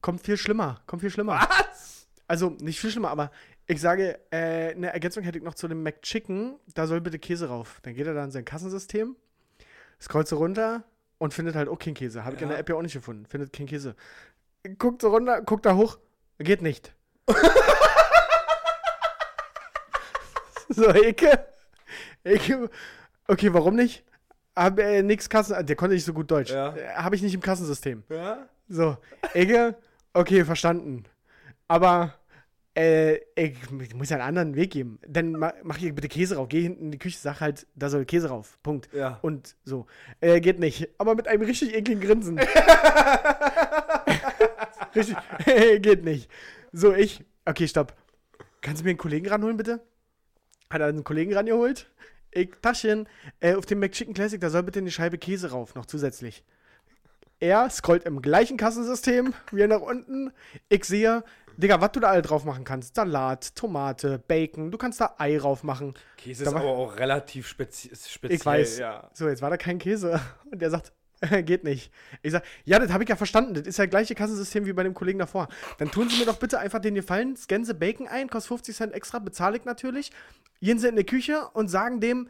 Kommt viel schlimmer, kommt viel schlimmer. Was? Also, nicht viel schlimmer, aber Ich sage, äh, eine Ergänzung hätte ich noch zu dem McChicken. Da soll bitte Käse rauf. Dann geht er da in sein Kassensystem, scrollt so runter und findet halt auch keinen Käse. Habe ich in der App ja auch nicht gefunden. Findet keinen Käse. Guckt so runter, guckt da hoch. Geht nicht. so, Ecke. Ecke. Okay, warum nicht? Hab äh, nix Kassen. Der konnte nicht so gut Deutsch. Ja. Äh, Habe ich nicht im Kassensystem. Ja? So, Ecke. Okay, verstanden. Aber äh, ich, ich muss ja einen anderen Weg geben. Dann ma, mach hier bitte Käse rauf. Geh hinten in die Küche, sag halt, da soll Käse rauf. Punkt. Ja. Und so. Äh, geht nicht. Aber mit einem richtig ekligen Grinsen. richtig. geht nicht. So, ich. Okay, stopp. Kannst du mir einen Kollegen ranholen, bitte? Hat er einen Kollegen rangeholt? Ich, Taschen. Äh, auf dem McChicken Classic, da soll bitte eine Scheibe Käse rauf, noch zusätzlich. Er scrollt im gleichen Kassensystem, wie nach unten. Ich sehe, Digga, was du da alle drauf machen kannst. Salat, Tomate, Bacon, du kannst da Ei drauf machen. Käse Da ist aber auch relativ spezi speziell. Ich weiß. Ja. So, jetzt war da kein Käse. Und der sagt, geht nicht. Ich sag, ja, das habe ich ja verstanden. Das ist ja das gleiche Kassensystem wie bei dem Kollegen davor. Dann tun Sie mir doch bitte einfach den Gefallen, scannen Sie Bacon ein, kostet 50 Cent extra, bezahle ich natürlich. Gehen Sie in die Küche und sagen dem,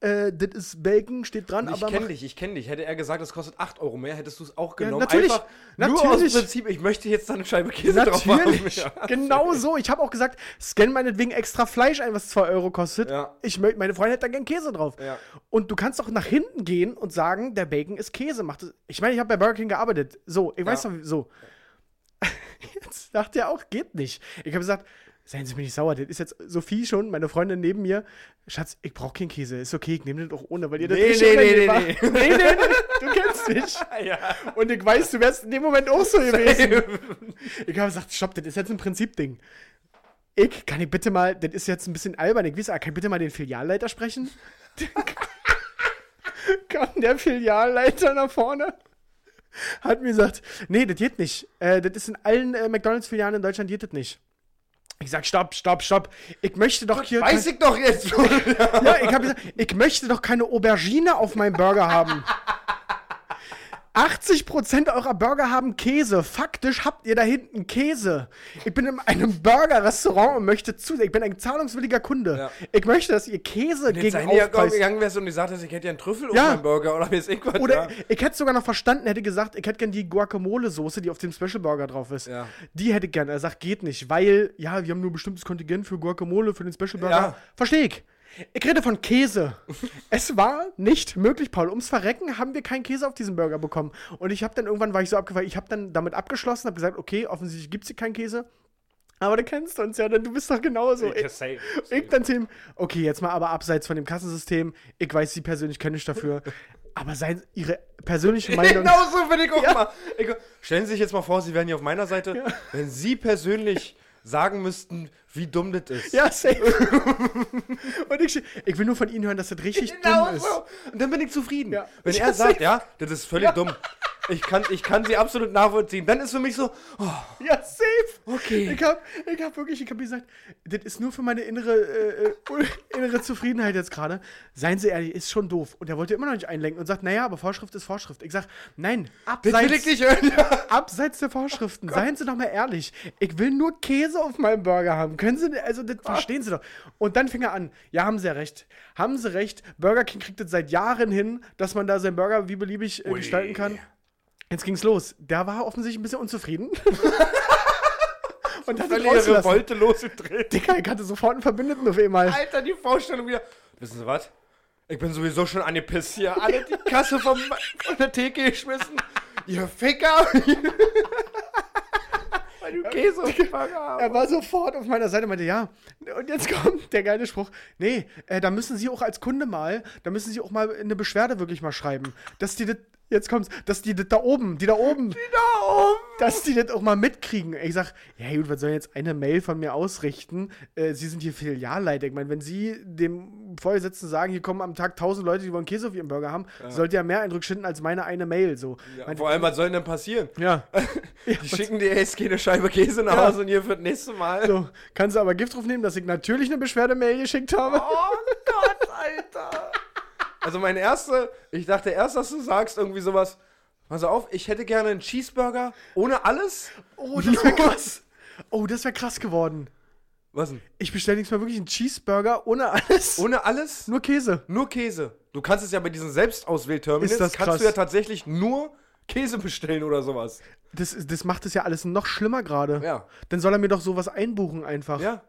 äh, das ist Bacon, steht dran, ich aber kenne dich, ich kenne dich. Hätte er gesagt, es kostet 8 Euro mehr, hättest du es auch Ja, genommen. natürlich, Einfach Nur natürlich. aus Prinzip, ich möchte jetzt da eine Scheibe Käse drauf Natürlich, haben. Ja. genau so. Ich habe auch gesagt, scan meinetwegen extra Fleisch ein, was 2 Euro kostet. Ja. Ich meine Freundin hätte da gern Käse drauf. Ja. Und du kannst auch nach hinten gehen und sagen, der Bacon ist Käse. Macht es. Ich meine, ich habe bei Burger King gearbeitet. So, ich weiß Ja. doch, so. Jetzt sagt er auch, geht nicht. Ich habe gesagt, seien Sie mir nicht sauer, das ist jetzt Sophie schon, meine Freundin neben mir. Schatz, ich brauche keinen Käse. Ist okay, ich nehme den doch ohne, weil ihr das Nee, richtig nee, nee, nee, war. nee, nee, nee, du kennst mich. ja. Und ich weiß, du wärst in dem Moment auch so gewesen. Ich habe gesagt, stopp, das ist jetzt ein Prinzipding. Ich, kann ich bitte mal, das ist jetzt ein bisschen albern, ich weiß, kann ich bitte mal den Filialleiter sprechen? Kam der Filialleiter nach vorne, hat mir gesagt, nee, das geht nicht. Äh, das ist in allen äh, McDonalds-Filialen in Deutschland geht das nicht. Ich sag, stopp, stopp, stopp. Ich möchte doch hier. Weiß ich doch jetzt schon. Ja, ich habe gesagt, ich möchte doch keine Aubergine auf meinem Burger haben. 80% eurer Burger haben Käse. Faktisch habt ihr da hinten Käse. Ich bin in einem Burger-Restaurant und möchte zu. Ich bin ein zahlungswilliger Kunde. Ja. Ich möchte, dass ihr Käse Jetzt gegen sei ja Aufpreis. gegangen wärst und ich sagte, ich hätte ja einen Trüffel Ja. meinem Burger oder mir ist irgendwas. Oder ja. ich hätte sogar noch verstanden, hätte gesagt, ich hätte gern die Guacamole-Soße, die auf dem Special Burger drauf ist. Ja. Die hätte ich gern. Er sagt, geht nicht, weil, ja, wir haben nur ein bestimmtes Kontingent für Guacamole, für den Special Burger. Ja. Verstehe ich. Ich rede von Käse. es war nicht möglich, Paul. Ums Verrecken haben wir keinen Käse auf diesem Burger bekommen. Und ich habe dann irgendwann, war ich so abgefallen, ich habe dann damit abgeschlossen, habe gesagt, okay, offensichtlich gibt es hier keinen Käse. Aber du kennst uns ja, denn du bist doch genauso. Ja, safe, Ich dann ihm, okay, jetzt mal aber abseits von dem Kassensystem. Ich weiß, Sie persönlich können nicht dafür. aber seien Ihre persönliche Meinung. Genau so bin ich auch Ja. mal. Ich, stellen Sie sich jetzt mal vor, Sie wären hier auf meiner Seite. Wenn Sie persönlich sagen müssten, wie dumm das ist. Ja, safe. Und ich, ich will nur von Ihnen hören, dass das richtig Genau dumm ist. so. Und dann bin ich zufrieden. Ja. Wenn Ja, er sagt, safe. ja, das ist völlig dumm. Ich kann, ich kann sie absolut nachvollziehen. Dann ist für mich so, oh, Ja, safe. Okay. Ich hab, ich hab wirklich, ich hab gesagt, das ist nur für meine innere, äh, äh, innere Zufriedenheit jetzt gerade. Seien Sie ehrlich, ist schon doof. Und er wollte immer noch nicht einlenken und sagt, naja, aber Vorschrift ist Vorschrift. Ich sag, nein, abseits, ich hören. Ja. abseits der Vorschriften, seien Sie doch mal ehrlich. Ich will nur Käse auf meinem Burger haben. Können Sie, also das verstehen Sie doch. Und dann fing er an, ja, haben Sie ja recht. Haben Sie recht, Burger King kriegt es seit Jahren hin, dass man da seinen Burger wie beliebig äh, gestalten kann. Jetzt ging's los. Der war offensichtlich ein bisschen unzufrieden. Und hat ihn. Wolte losgedreht. Digga, ich hatte sofort einen Verbündeten auf einmal. Alter, die Vorstellung wieder. Wissen Sie was? Ich bin sowieso schon angepisst hier. Alle die Kasse vom, von der Theke geschmissen. Ihr Ficker. Du Käse auf dem Burger haben. Er war sofort auf meiner Seite und meinte, ja. Und jetzt kommt der geile Spruch. Nee, äh, da müssen Sie auch als Kunde mal, da müssen Sie auch mal eine Beschwerde wirklich mal schreiben. Dass die das, jetzt kommt's, dass die das da oben, die da oben, Da oben. dass die das auch mal mitkriegen. Ich sag, ja gut, was soll jetzt eine Mail von mir ausrichten? Äh, Sie sind hier Filialleiter. Ich meine, wenn Sie dem Vorgesetzten sagen, hier kommen am Tag tausend Leute, die wollen Käse auf ihrem Burger haben, sollte ja mehr Eindruck schinden als meine eine Mail. So. Meinte- Vor allem, was soll denn passieren? ja. Die schicken dir jetzt keine Scheibe Käse nach Ja. Hause und hier für das nächste Mal. So, kannst du aber Gift drauf nehmen, dass ich natürlich eine Beschwerdemail geschickt habe? Oh Gott, Alter. Also mein erste, ich dachte erst, dass du sagst irgendwie sowas. Pass auf, ich hätte gerne einen Cheeseburger ohne alles. Oh, das wäre krass. Oh, das wäre krass geworden. Was denn? Ich bestelle nächstes Mal wirklich einen Cheeseburger ohne alles. Ohne alles? nur Käse. Nur Käse. Du kannst es ja bei diesen Selbstauswählterminals, kannst krass. du ja tatsächlich nur Käse bestellen oder sowas. Das, das macht es ja alles noch schlimmer gerade. Ja. Dann soll er mir doch sowas einbuchen einfach. Ja.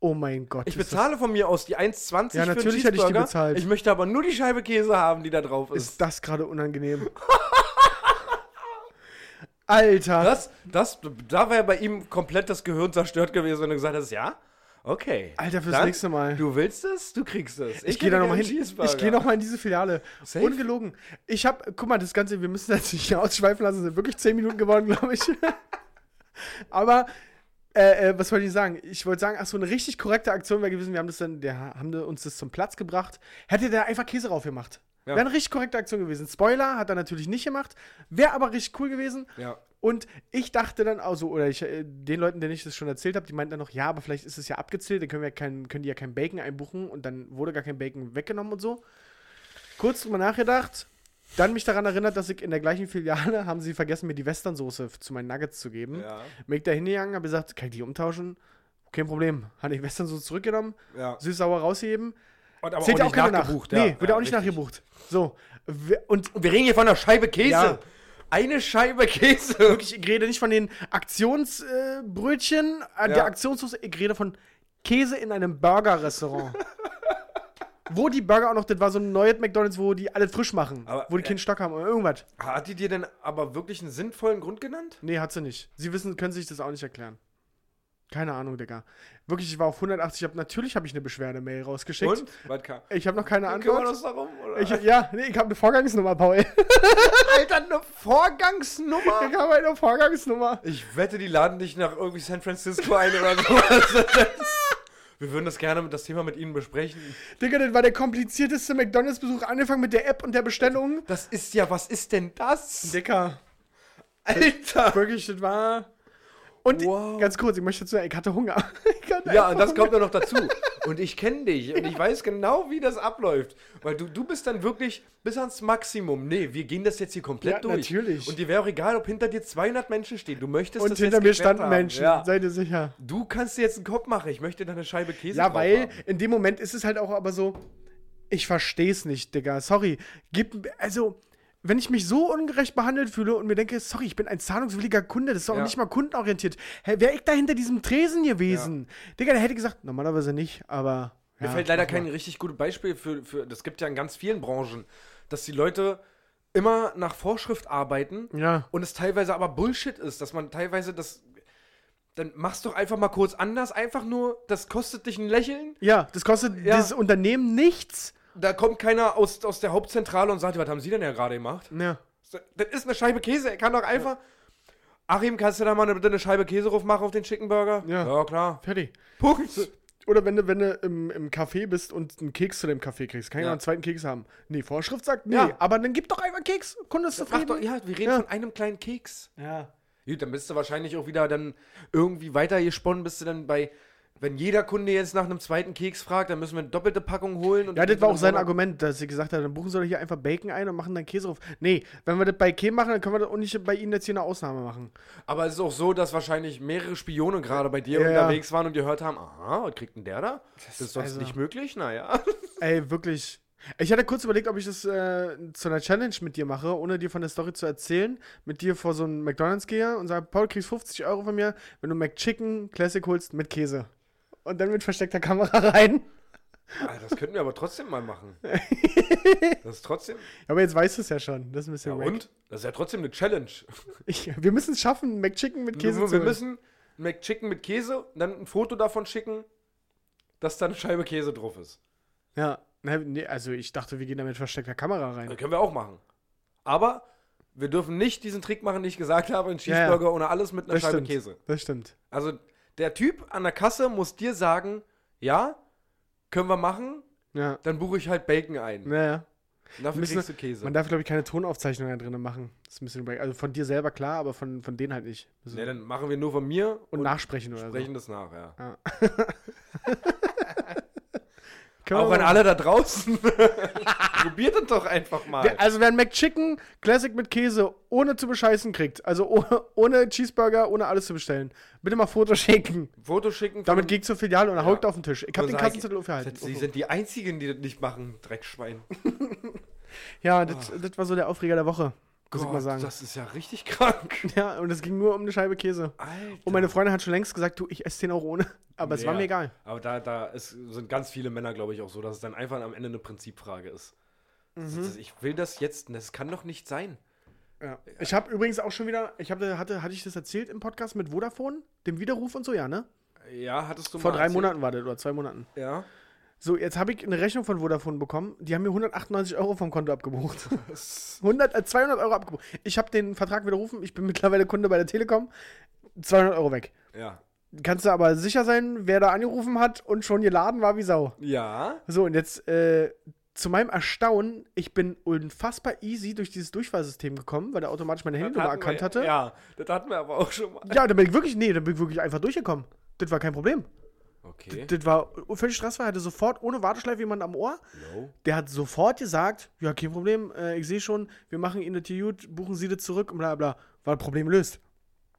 Oh mein Gott. Ich bezahle von mir aus die 1,20 Ja, für einen natürlich hätte ich die bezahlt. Ich möchte aber nur die Scheibe Käse haben, die da drauf ist. ist das gerade unangenehm? Alter. Das, das, da wäre bei ihm komplett das Gehirn zerstört gewesen, wenn du gesagt hast, ja, okay. Alter, fürs Dann, nächste Mal. Du willst es, du kriegst es. Ich gehe da nochmal hin. Ich gehe nochmal in diese Filiale. Safe? Ungelogen. Ich habe, guck mal, das Ganze, wir müssen das nicht ausschweifen lassen, sind wirklich 10 Minuten geworden, glaube ich. Aber, äh, äh, was wollte ich sagen? Ich wollte sagen, ach so, eine richtig korrekte Aktion wäre gewesen, wir haben das dann, der haben uns das zum Platz gebracht. Hätte der einfach Käse drauf gemacht. Ja. Wäre eine richtig korrekte Aktion gewesen. Spoiler hat er natürlich nicht gemacht. Wäre aber richtig cool gewesen. Ja. Und ich dachte dann also, oder ich, äh, den Leuten, denen ich das schon erzählt habe, die meinten dann noch, ja, aber vielleicht ist es ja abgezählt, dann können, wir kein, können die ja kein Bacon einbuchen und dann wurde gar kein Bacon weggenommen und so. Kurz drüber nachgedacht, dann mich daran erinnert, dass ich in der gleichen Filiale haben sie vergessen, mir die Westernsoße zu meinen Nuggets zu geben. Ja. Bin ich da hingegangen, habe gesagt, kann ich die umtauschen? Kein Problem. Habe ich Westernsoße zurückgenommen, ja. süß-sauer rausgeben. Und aber Zählt ja auch keiner nach. nachgebucht. Nee, ja. wird ja, auch nicht richtig. nachgebucht. So. Und wir reden hier von einer Scheibe Käse. Ja. Eine Scheibe Käse. wirklich, ich rede nicht von den Aktionsbrötchen, äh, äh, der Ja. Aktionssoße, ich rede von Käse in einem Burger-Restaurant. wo die Burger auch noch, das war so ein neues McDonalds, wo die alles frisch machen. Aber, wo die äh, keinen Stock haben oder irgendwas. Hat die dir denn aber wirklich einen sinnvollen Grund genannt? Nee, hat sie nicht. Sie wissen, können sich das auch nicht erklären. Keine Ahnung, Digga. Wirklich, ich war auf 180. Ich hab, natürlich habe ich eine Beschwerde-Mail rausgeschickt. Und? Was kam? Ich habe noch keine Kümmern wir Antwort. uns darum? Oder? Ich, ja, nee, ich habe eine Vorgangsnummer, Paul. Alter, eine Vorgangsnummer? Ich habe eine Vorgangsnummer. Ich wette, die laden dich nach irgendwie San Francisco ein oder sowas. Wir würden das gerne mit das Thema mit Ihnen besprechen. Digga, das war der komplizierteste McDonalds-Besuch, angefangen mit der App und der Bestellung. Das ist ja, was ist denn das? Dicker. Alter! Wirklich, das war. Und Wow. ganz kurz, ich möchte dazu sagen, ich hatte Hunger. Ich hatte Ja, und das Hunger. kommt ja noch dazu. Und ich kenne dich und ich weiß genau, wie das abläuft. Weil du, du bist dann wirklich bis ans Maximum. Nee, wir gehen das jetzt hier komplett Ja, durch. natürlich. Und dir wäre auch egal, ob hinter dir 200 Menschen stehen. Du möchtest Und das hinter jetzt mir standen haben. Menschen, Ja. seid ihr sicher. Du kannst dir jetzt einen Kopf machen. Ich möchte da eine Scheibe Käse Ja, weil haben. in dem Moment ist es halt auch aber so, ich verstehe es nicht, Digga. Sorry. Gib, also, wenn ich mich so ungerecht behandelt fühle und mir denke, sorry, ich bin ein zahlungswilliger Kunde, das ist auch Ja. nicht mal kundenorientiert. Hä, Wäre ich da hinter diesem Tresen gewesen? Digga, der hätte gesagt, normalerweise nicht, aber. Mir ja, fällt leider kein richtig gutes Beispiel für, für, das gibt ja in ganz vielen Branchen, dass die Leute immer nach Vorschrift arbeiten Ja. und es teilweise aber Bullshit ist, dass man teilweise das, dann mach's doch einfach mal kurz anders, einfach nur, das kostet dich ein Lächeln, Ja, das kostet Ja. dieses Unternehmen nichts. Da kommt keiner aus, aus der Hauptzentrale und sagt, was haben Sie denn ja gerade gemacht? Ja. Das ist eine Scheibe Käse, er kann doch einfach, Achim, kannst du da mal eine, eine Scheibe Käse drauf machen auf den Chicken Burger? Ja. Ja, klar. Fertig. Punkt. Oder wenn du, wenn du im, im Café bist und einen Keks zu dem Kaffee kriegst, kann ich Ja. noch einen zweiten Keks haben. Nee, Vorschrift sagt, nee, Ja. aber dann gib doch einfach Keks. Kunde ist zufrieden. doch, ja, wir reden Ja. von einem kleinen Keks. ja. Gut, dann bist du wahrscheinlich auch wieder dann irgendwie weitergesponnen, bist du dann bei, wenn jeder Kunde jetzt nach einem zweiten Keks fragt, dann müssen wir eine doppelte Packung holen. Und Ja, das war auch sein Argument, dass sie gesagt hat, dann buchen sie doch hier einfach Bacon ein und machen dann Käse drauf. Nee, wenn wir das bei Kem machen, dann können wir das auch nicht bei ihnen jetzt hier eine Ausnahme machen. Aber es ist auch so, dass wahrscheinlich mehrere Spione gerade bei dir Ja, ja. unterwegs waren und gehört haben, aha, was kriegt denn der da? Das ist sonst also- nicht möglich? Naja. Ey, wirklich. Ich hatte kurz überlegt, ob ich das äh, zu einer Challenge mit dir mache, ohne dir von der Story zu erzählen. Mit dir vor so einen McDonalds gehe und sage, Paul, kriegst 50 Euro von mir, wenn du McChicken Classic holst mit Käse. Und dann mit versteckter Kamera rein. Ah, das könnten wir aber trotzdem mal machen. Das ist trotzdem. Aber jetzt weißt du es ja schon. Das ist ein bisschen Ja, wack. und? Das ist ja trotzdem eine Challenge. Ich, wir müssen es schaffen, McChicken mit Käse wir zu wir müssen ein McChicken mit Käse, dann ein Foto davon schicken, dass da eine Scheibe Käse drauf ist. Ja, ne, nee, also ich dachte, wir gehen da mit versteckter Kamera rein. Das können wir auch machen. Aber wir dürfen nicht diesen Trick machen, den ich gesagt habe, einen Ja, ja. Cheeseburger ohne alles mit einer Das Scheibe stimmt. Käse. Das stimmt. Also der Typ an der Kasse muss dir sagen, ja, können wir machen, Ja. dann buche ich halt Bacon ein. Naja. Und dafür Müssen- kriegst du Käse. Man darf, glaube ich, keine Tonaufzeichnungen drin machen. Das ist ein bisschen Also von dir selber klar, aber von, von denen halt nicht. Also Ne, dann machen wir nur von mir und, nachsprechen oder sprechen das nach, ja. so. Können Auch an alle da draußen. Probiert es doch einfach mal. Also wer ein McChicken Classic mit Käse ohne zu bescheißen kriegt, also ohne, ohne Cheeseburger, ohne alles zu bestellen, bitte mal Foto schicken. Foto schicken. Damit geht zur Filiale und Ja. haut auf den Tisch. Ich hab Und den Kassenzettel aufgehalten. Sie sind die Einzigen, die das nicht machen, Dreckschwein. Ja, das, das war so der Aufreger der Woche, muss ich mal sagen. Das ist ja richtig krank. Ja, und es ging nur um eine Scheibe Käse. Alter. Und meine Freundin hat schon längst gesagt, du, ich esse den auch ohne. Aber es war Ja, mir egal. Aber da, da ist, sind ganz viele Männer, glaube ich, auch so, dass es dann einfach am Ende eine Prinzipfrage ist. Mhm. Ich will das jetzt, das kann doch nicht sein. Ja. Ich habe übrigens auch schon wieder, ich hab, hatte, hatte ich das erzählt im Podcast mit Vodafone, dem Widerruf und so, ja, ne? Ja, hattest du Vor mal drei erzählt? Monaten war das, oder zwei Monaten. Ja. So, jetzt habe ich eine Rechnung von Vodafone bekommen. Die haben mir 198 Euro vom Konto abgebucht. 100, äh, 200 Euro abgebucht. Ich habe den Vertrag widerrufen. Ich bin mittlerweile Kunde bei der Telekom. 200 Euro weg. Ja. Kannst du aber sicher sein, wer da angerufen hat und schon geladen war wie Sau. Ja. So, und jetzt äh, zu meinem Erstaunen, ich bin unfassbar easy durch dieses Durchfallsystem gekommen, weil der automatisch meine Handynummer erkannt wir- hatte. Ja, das hatten wir aber auch schon mal. Ja, da bin ich wirklich, nee, da bin ich wirklich einfach durchgekommen. Das war kein Problem. Okay. Das war völlig stressfrei, hatte sofort ohne Warteschleife jemand am Ohr. No. Der hat sofort gesagt, ja, kein Problem, äh, ich sehe schon, wir machen Ihnen das gut, buchen Sie das zurück und bla bla. War das Problem gelöst.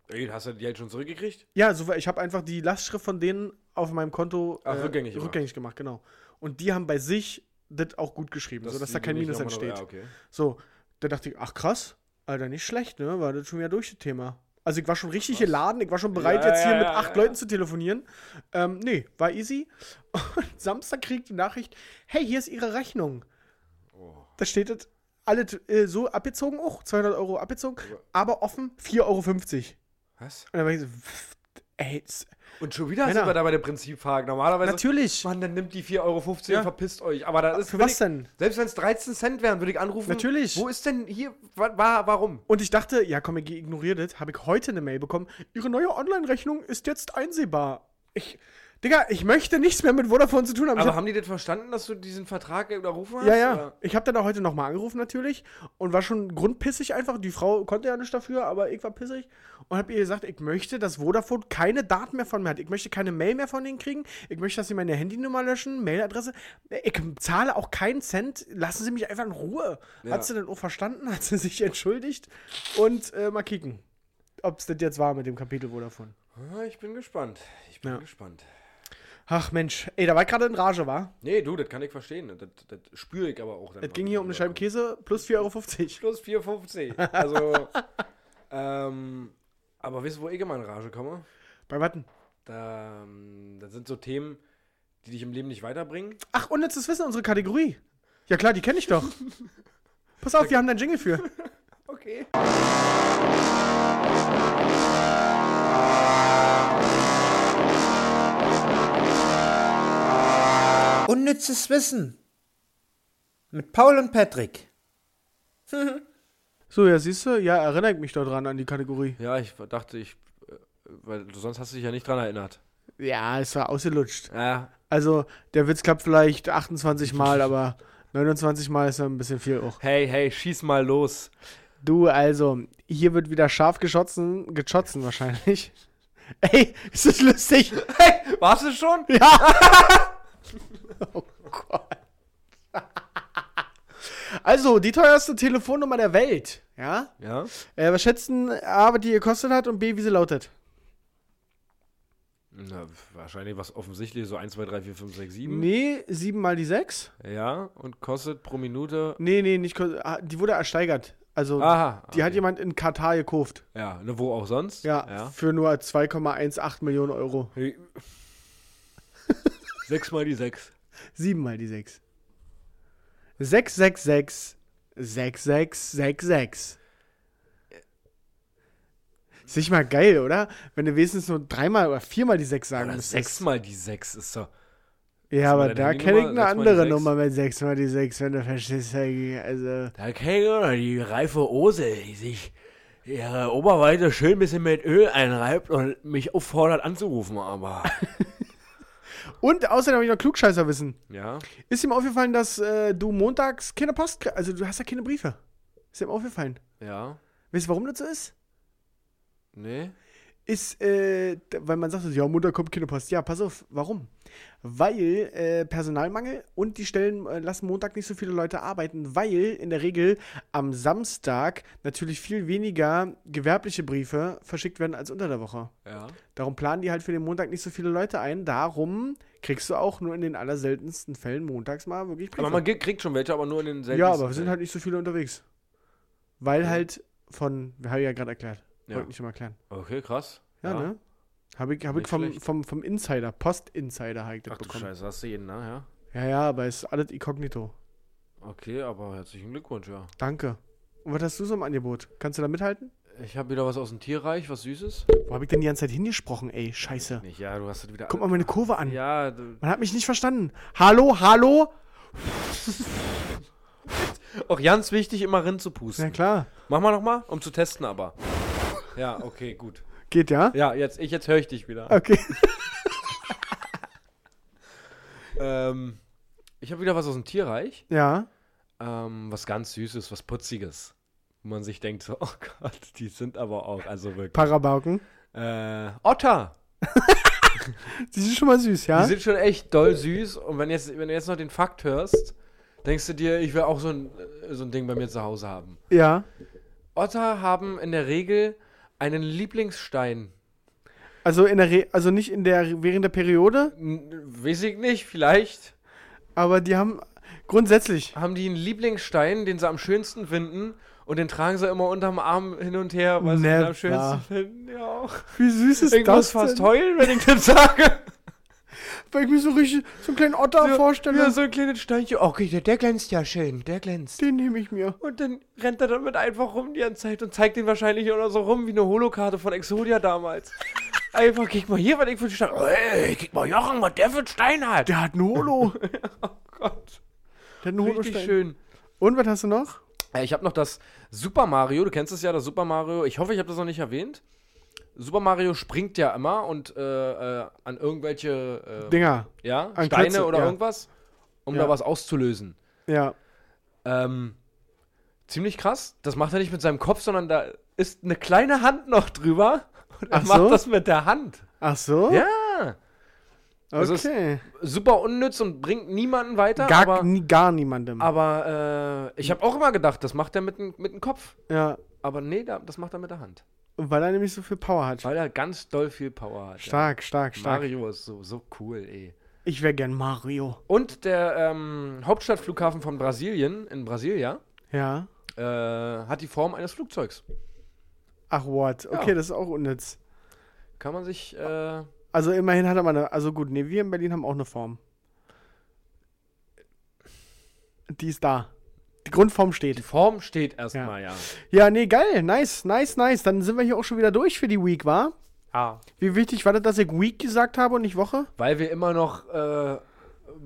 Ey, hast du die Geld schon zurückgekriegt? Ja, so, ich habe einfach die Lastschrift von denen auf meinem Konto äh, Ach, rückgängig gemacht. rückgängig gemacht, genau. Und die haben bei sich das auch gut geschrieben, sodass da kein Minus nochmal noch- entsteht. Ja, okay. So, da dachte ich, ach krass, Alter, nicht schlecht, ne? War das schon wieder durch das Thema. Also ich war schon richtig geladen, ich war schon bereit, Ja, jetzt hier ja, mit acht. Leuten zu telefonieren. Ähm, nee, war easy. Und Samstag kriegt die Nachricht, hey, hier ist Ihre Rechnung. Oh. Da steht es, alle äh, so abgezogen, auch 200 Euro abgezogen, aber offen 4,50 Euro. Und Was? dann war ich so, pff, ey, das- Und schon wieder Männer. sind wir da bei der Prinzipfrage. Normalerweise. natürlich. Mann, dann nimmt die 4,50 Euro Ja. und verpisst euch. Aber da ist Für was ich, denn? Selbst wenn es 13 Cent wären, würde ich anrufen. Natürlich. Wo ist denn hier, wa, wa, warum? Und ich dachte, ja komm, ich ignoriere das. Habe ich heute eine Mail bekommen. Ihre neue Online-Rechnung ist jetzt einsehbar. Ich, Digga, ich möchte nichts mehr mit Vodafone zu tun haben. Aber hab- haben die das verstanden, dass du diesen Vertrag überrufen hast? ja, ja. oder? Ich habe dann auch heute nochmal angerufen natürlich und war schon grundpissig einfach. Die Frau konnte ja nichts dafür, aber ich war pissig und habe ihr gesagt, ich möchte, dass Vodafone keine Daten mehr von mir hat. Ich möchte keine Mail mehr von denen kriegen. Ich möchte, dass sie meine Handynummer löschen, Mailadresse. Ich zahle auch keinen Cent. Lassen Sie mich einfach in Ruhe. Ja. Hat sie dann auch verstanden? Hat sie sich entschuldigt? Und äh, mal kicken, ob es das jetzt war mit dem Kapitel Vodafone. Ah, Ich bin gespannt. Ich bin Ja. gespannt. Ach Mensch, ey, da war ich gerade in Rage, war? Nee, du, das kann ich verstehen. Das, das spüre ich aber auch. dann Es ging hier um du eine Scheibe. Käse plus 4,50 Euro. Plus 4,50. Also, ähm, aber wisst ihr, wo ich immer in Rage komme? Bei Watten. Da, ähm, das sind so Themen, die dich im Leben nicht weiterbringen. Ach, unnützes Wissen, unsere Kategorie. Ja klar, die kenne ich doch. Pass auf, wir haben da einen Jingle für. Okay. Unnützes Wissen. Mit Paul und Patrick. So, ja, siehst du, ja, erinnere ich mich doch dran an die Kategorie. Ja, ich dachte, ich. äh, Weil du sonst hast du dich ja nicht dran erinnert. Ja, es war ausgelutscht. Ja. Also, der Witz klappt vielleicht 28 Mal, aber 29 Mal ist ja ein bisschen viel auch. Hey, hey, schieß mal los. Du, also, hier wird wieder scharf geschossen, geschossen wahrscheinlich. Ey, ist das lustig? Hey, warst du schon? Oh Gott. Also, die teuerste Telefonnummer der Welt, ja? Ja. Äh, was schätzen A, was die gekostet hat und B, wie sie lautet? Na, wahrscheinlich was offensichtlich, so 1, 2, 3, 4, 5, 6, 7. Nee, 7 mal die 6? Ja, und kostet pro Minute. Nee, nee, nicht, ah, die wurde ersteigert. Also, Aha. die hat jemand in Katar gekauft. Ja, ne, wo auch sonst? Ja, ja. für nur 2,18 Millionen Euro. Hey. Sechs mal die sechs. 7 mal die 6. 666 6666. Ist nicht mal geil, oder? Wenn du wenigstens nur dreimal oder viermal die 6 sagen Oder müsstest. sechs mal die sechs ist so. Ja, aber da kenne ich eine Sechs andere sechs? Nummer mit 6 mal die 6, wenn du verstehst. Also, Da kenne ich die reife Ose, die sich ihre Oberweite schön ein bisschen mit Öl einreibt und mich auffordert anzurufen, aber. Und außerdem habe ich noch Klugscheißer wissen. ja. Ist ihm aufgefallen, dass äh, du montags keine Post kriegst? Also, du hast ja keine Briefe. Ist ihm aufgefallen. Ja. Weißt du, warum das so ist? Nee. Ist, äh, weil man sagt, ja, Montag kommt keine Post. Ja, pass auf, warum? Weil äh, Personalmangel und die Stellen äh, lassen Montag nicht so viele Leute arbeiten, weil in der Regel am Samstag natürlich viel weniger gewerbliche Briefe verschickt werden als unter der Woche. Ja. Darum planen die halt für den Montag nicht so viele Leute ein. Darum kriegst du auch nur in den allerseltensten Fällen montags mal wirklich Briefe. Aber man kriegt schon welche, aber nur in den seltensten ja, aber wir sind halt nicht so viele unterwegs. Weil halt von, wir haben ja gerade erklärt. Ja. Wollte ich schon mal erklären. Okay, krass. Ja, ne? Habe ich, hab ich vom, schlecht. vom, vom Insider, Post-Insider habe ich das Ach du bekommen. Scheiße, hast du jeden, ne? Ja. Ja, ja, aber ist alles inkognito. Okay, aber herzlichen Glückwunsch, ja. Danke. Und was hast du so im Angebot? Kannst du da mithalten? Ich habe wieder was aus dem Tierreich, was Süßes. Wo habe ich denn die ganze Zeit hingesprochen, ey? Scheiße. Nicht, ja, du hast es wieder. Guck mal meine Kurve an. Ja, du, Man hat mich nicht verstanden. Hallo, hallo? auch ganz wichtig, immer rin zu pusten. Ja, klar. Mach mal nochmal, um zu testen, aber. Ja, okay, gut. Geht ja? Ja, jetzt, ich, jetzt höre ich dich wieder. Okay. Ähm, ich habe wieder was aus dem Tierreich. Ja. Ähm, was ganz Süßes, was Putziges. Wo man sich denkt, so, oh Gott, die sind aber auch, also wirklich. Parabauken. Äh, Otter! Die sind schon mal süß, ja? Die sind schon echt doll süß. Und wenn, jetzt, wenn du jetzt noch den Fakt hörst, denkst du dir, ich will auch so ein, so ein Ding bei mir zu Hause haben. ja. Otter haben in der Regel einen Lieblingsstein. Also in der Re also nicht in der während der Periode, N weiß ich nicht, vielleicht aber die haben grundsätzlich. haben die einen Lieblingsstein, den sie am schönsten finden. Und den tragen sie immer unterm Arm hin und her, weil sie Never. am schönsten finden. Ja, auch. Wie süß ist Ich das muss fast denn? heulen, wenn ich das sage. Weil ich mir so richtig so einen kleinen Otter vorstelle. Ja, so ein kleines Steinchen. Okay, der, der glänzt ja schön, der glänzt. Den nehme ich mir. Und dann rennt er damit einfach rum die ganze Zeit und zeigt den wahrscheinlich oder so rum wie eine Holokarte von Exodia damals. Einfach, guck mal hier, was ich für einen Stein. Ey, guck mal, Jochen, was der für einen Stein hat. Der hat einen Holo. oh Gott. Der hat einen Richtig Holo-Stein. schön. Und was hast du noch? Äh, Ich habe noch das Super Mario, du kennst es ja, das Super Mario. Ich hoffe, ich habe das noch nicht erwähnt. Super Mario springt ja immer und äh, äh, an irgendwelche äh, Dinger. ja, an Steine Klötze, oder ja. irgendwas, um Ja. da was auszulösen. Ja. Ähm, ziemlich krass. Das macht er nicht mit seinem Kopf, sondern da ist eine kleine Hand noch drüber. Und er Ach macht so? das mit der Hand. Ach so? Ja. Also Okay. Super unnütz und bringt niemanden weiter. Gar, aber nie, gar niemandem. aber äh, ich habe auch immer gedacht, das macht er mit, dem- mit dem Kopf. ja. Aber nee, da, das macht er mit der Hand. Weil er nämlich so viel Power hat. Weil er ganz doll viel Power hat. Stark, stark, ja. stark. Mario ist so, so cool, ey. Ich wäre gern Mario. Und der ähm, Hauptstadtflughafen von Brasilien, in Brasilia, Ja. äh, hat die Form eines Flugzeugs. Ach, what? Okay, Ja. das ist auch unnütz. Kann man sich, äh, Also immerhin hat er mal eine. Also gut, nee, wir in Berlin haben auch eine Form. Die ist da. Die Grundform die steht. Form steht erstmal, ja. Ja, nee, geil. Nice, nice, nice. Dann sind wir hier auch schon wieder durch für die Week, wa? Ah. Wie wichtig war das, dass ich Week gesagt habe und nicht Woche? Weil wir immer noch äh,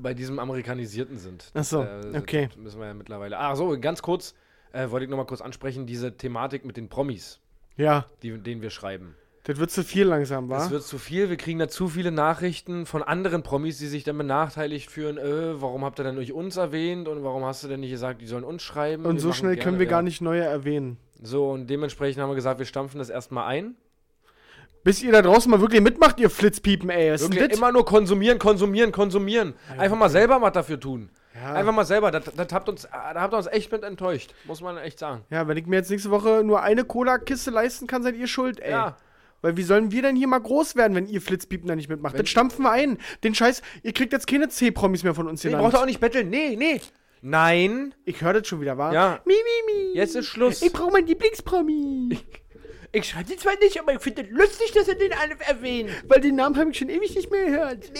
bei diesem Amerikanisierten sind. Ach so, äh, okay. das Müssen wir ja mittlerweile. Ach so, ganz kurz äh, wollte ich noch mal kurz ansprechen, diese Thematik mit den Promis, Ja, die, denen wir schreiben. Das wird zu viel langsam, wa? Es wird zu viel, wir kriegen da zu viele Nachrichten von anderen Promis, die sich dann benachteiligt fühlen. Äh, warum habt ihr denn nicht uns erwähnt und warum hast du denn nicht gesagt, die sollen uns schreiben? und Wir so schnell können wir gar nicht neue erwähnen. So, und dementsprechend haben wir gesagt, wir stampfen das erstmal ein. Bis ihr da draußen mal wirklich mitmacht, ihr Flitzpiepen, ey. Was Wirklich das? immer nur konsumieren, konsumieren, konsumieren. Einfach mal selber was dafür tun. Ja. Einfach mal selber, das, das habt uns, da habt ihr uns echt mit enttäuscht, muss man echt sagen. Ja, wenn ich mir jetzt nächste Woche nur eine Cola-Kiste leisten kann, seid ihr schuld, ey. Ja. Weil wie sollen wir denn hier mal groß werden, wenn ihr Flitzpiepen da nicht mitmacht? Wenn- Dann stampfen wir ein. Den Scheiß, ihr kriegt jetzt keine C-Promis mehr von uns hier. Nee, braucht ihr auch nicht betteln. Nee, nee. Nein. Ich höre das schon wieder, wa? Ja. Mi, mi, mi. Jetzt ist Schluss. Ich brauche meinen Lieblingspromi. Ich schreibe die zwar nicht, aber ich finde es lustig, dass er den alle erwähnt. Weil den Namen habe ich schon ewig nicht mehr gehört.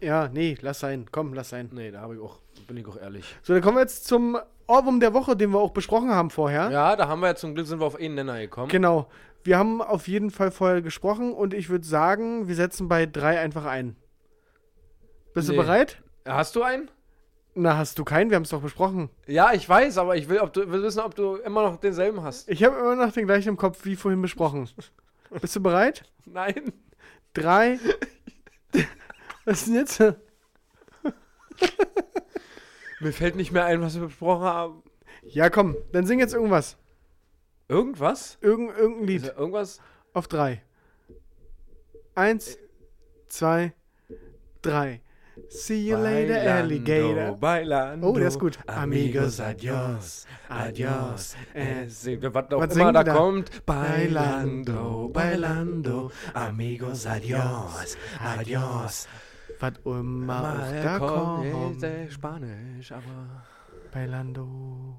Ja, nee, lass sein. Komm, lass sein. Nee, da habe ich auch, bin ich auch ehrlich. So, dann kommen wir jetzt zum Ohrwurm der Woche, den wir auch besprochen haben vorher. Ja, da haben wir ja zum Glück sind wir auf einen Nenner gekommen. Genau. Wir haben auf jeden Fall vorher gesprochen und ich würde sagen, wir setzen bei drei einfach ein. Bist Nee. du bereit? Hast du einen? Na, hast du keinen? Wir haben es doch besprochen. Ja, ich weiß, aber ich will, ob du, will wissen, ob du immer noch denselben hast. Ich habe immer noch den gleichen im Kopf wie vorhin besprochen. Bist du bereit? Nein. Drei. Was ist denn jetzt? Mir fällt nicht mehr ein, was wir besprochen haben. Ja, komm, dann sing jetzt irgendwas. Irgendwas? Irgend, irgendein Lied. da irgendwas? Auf drei. Eins, zwei, drei. See you later, Alligator. Bailando, Oh, der ist gut. Amigos, adios, adios. Es, was auch Was immer da die da? kommt. Bailando, bailando, amigos, adios, adios. Was immer auch Mal da kommt, äh, Spanisch, aber... Bailando.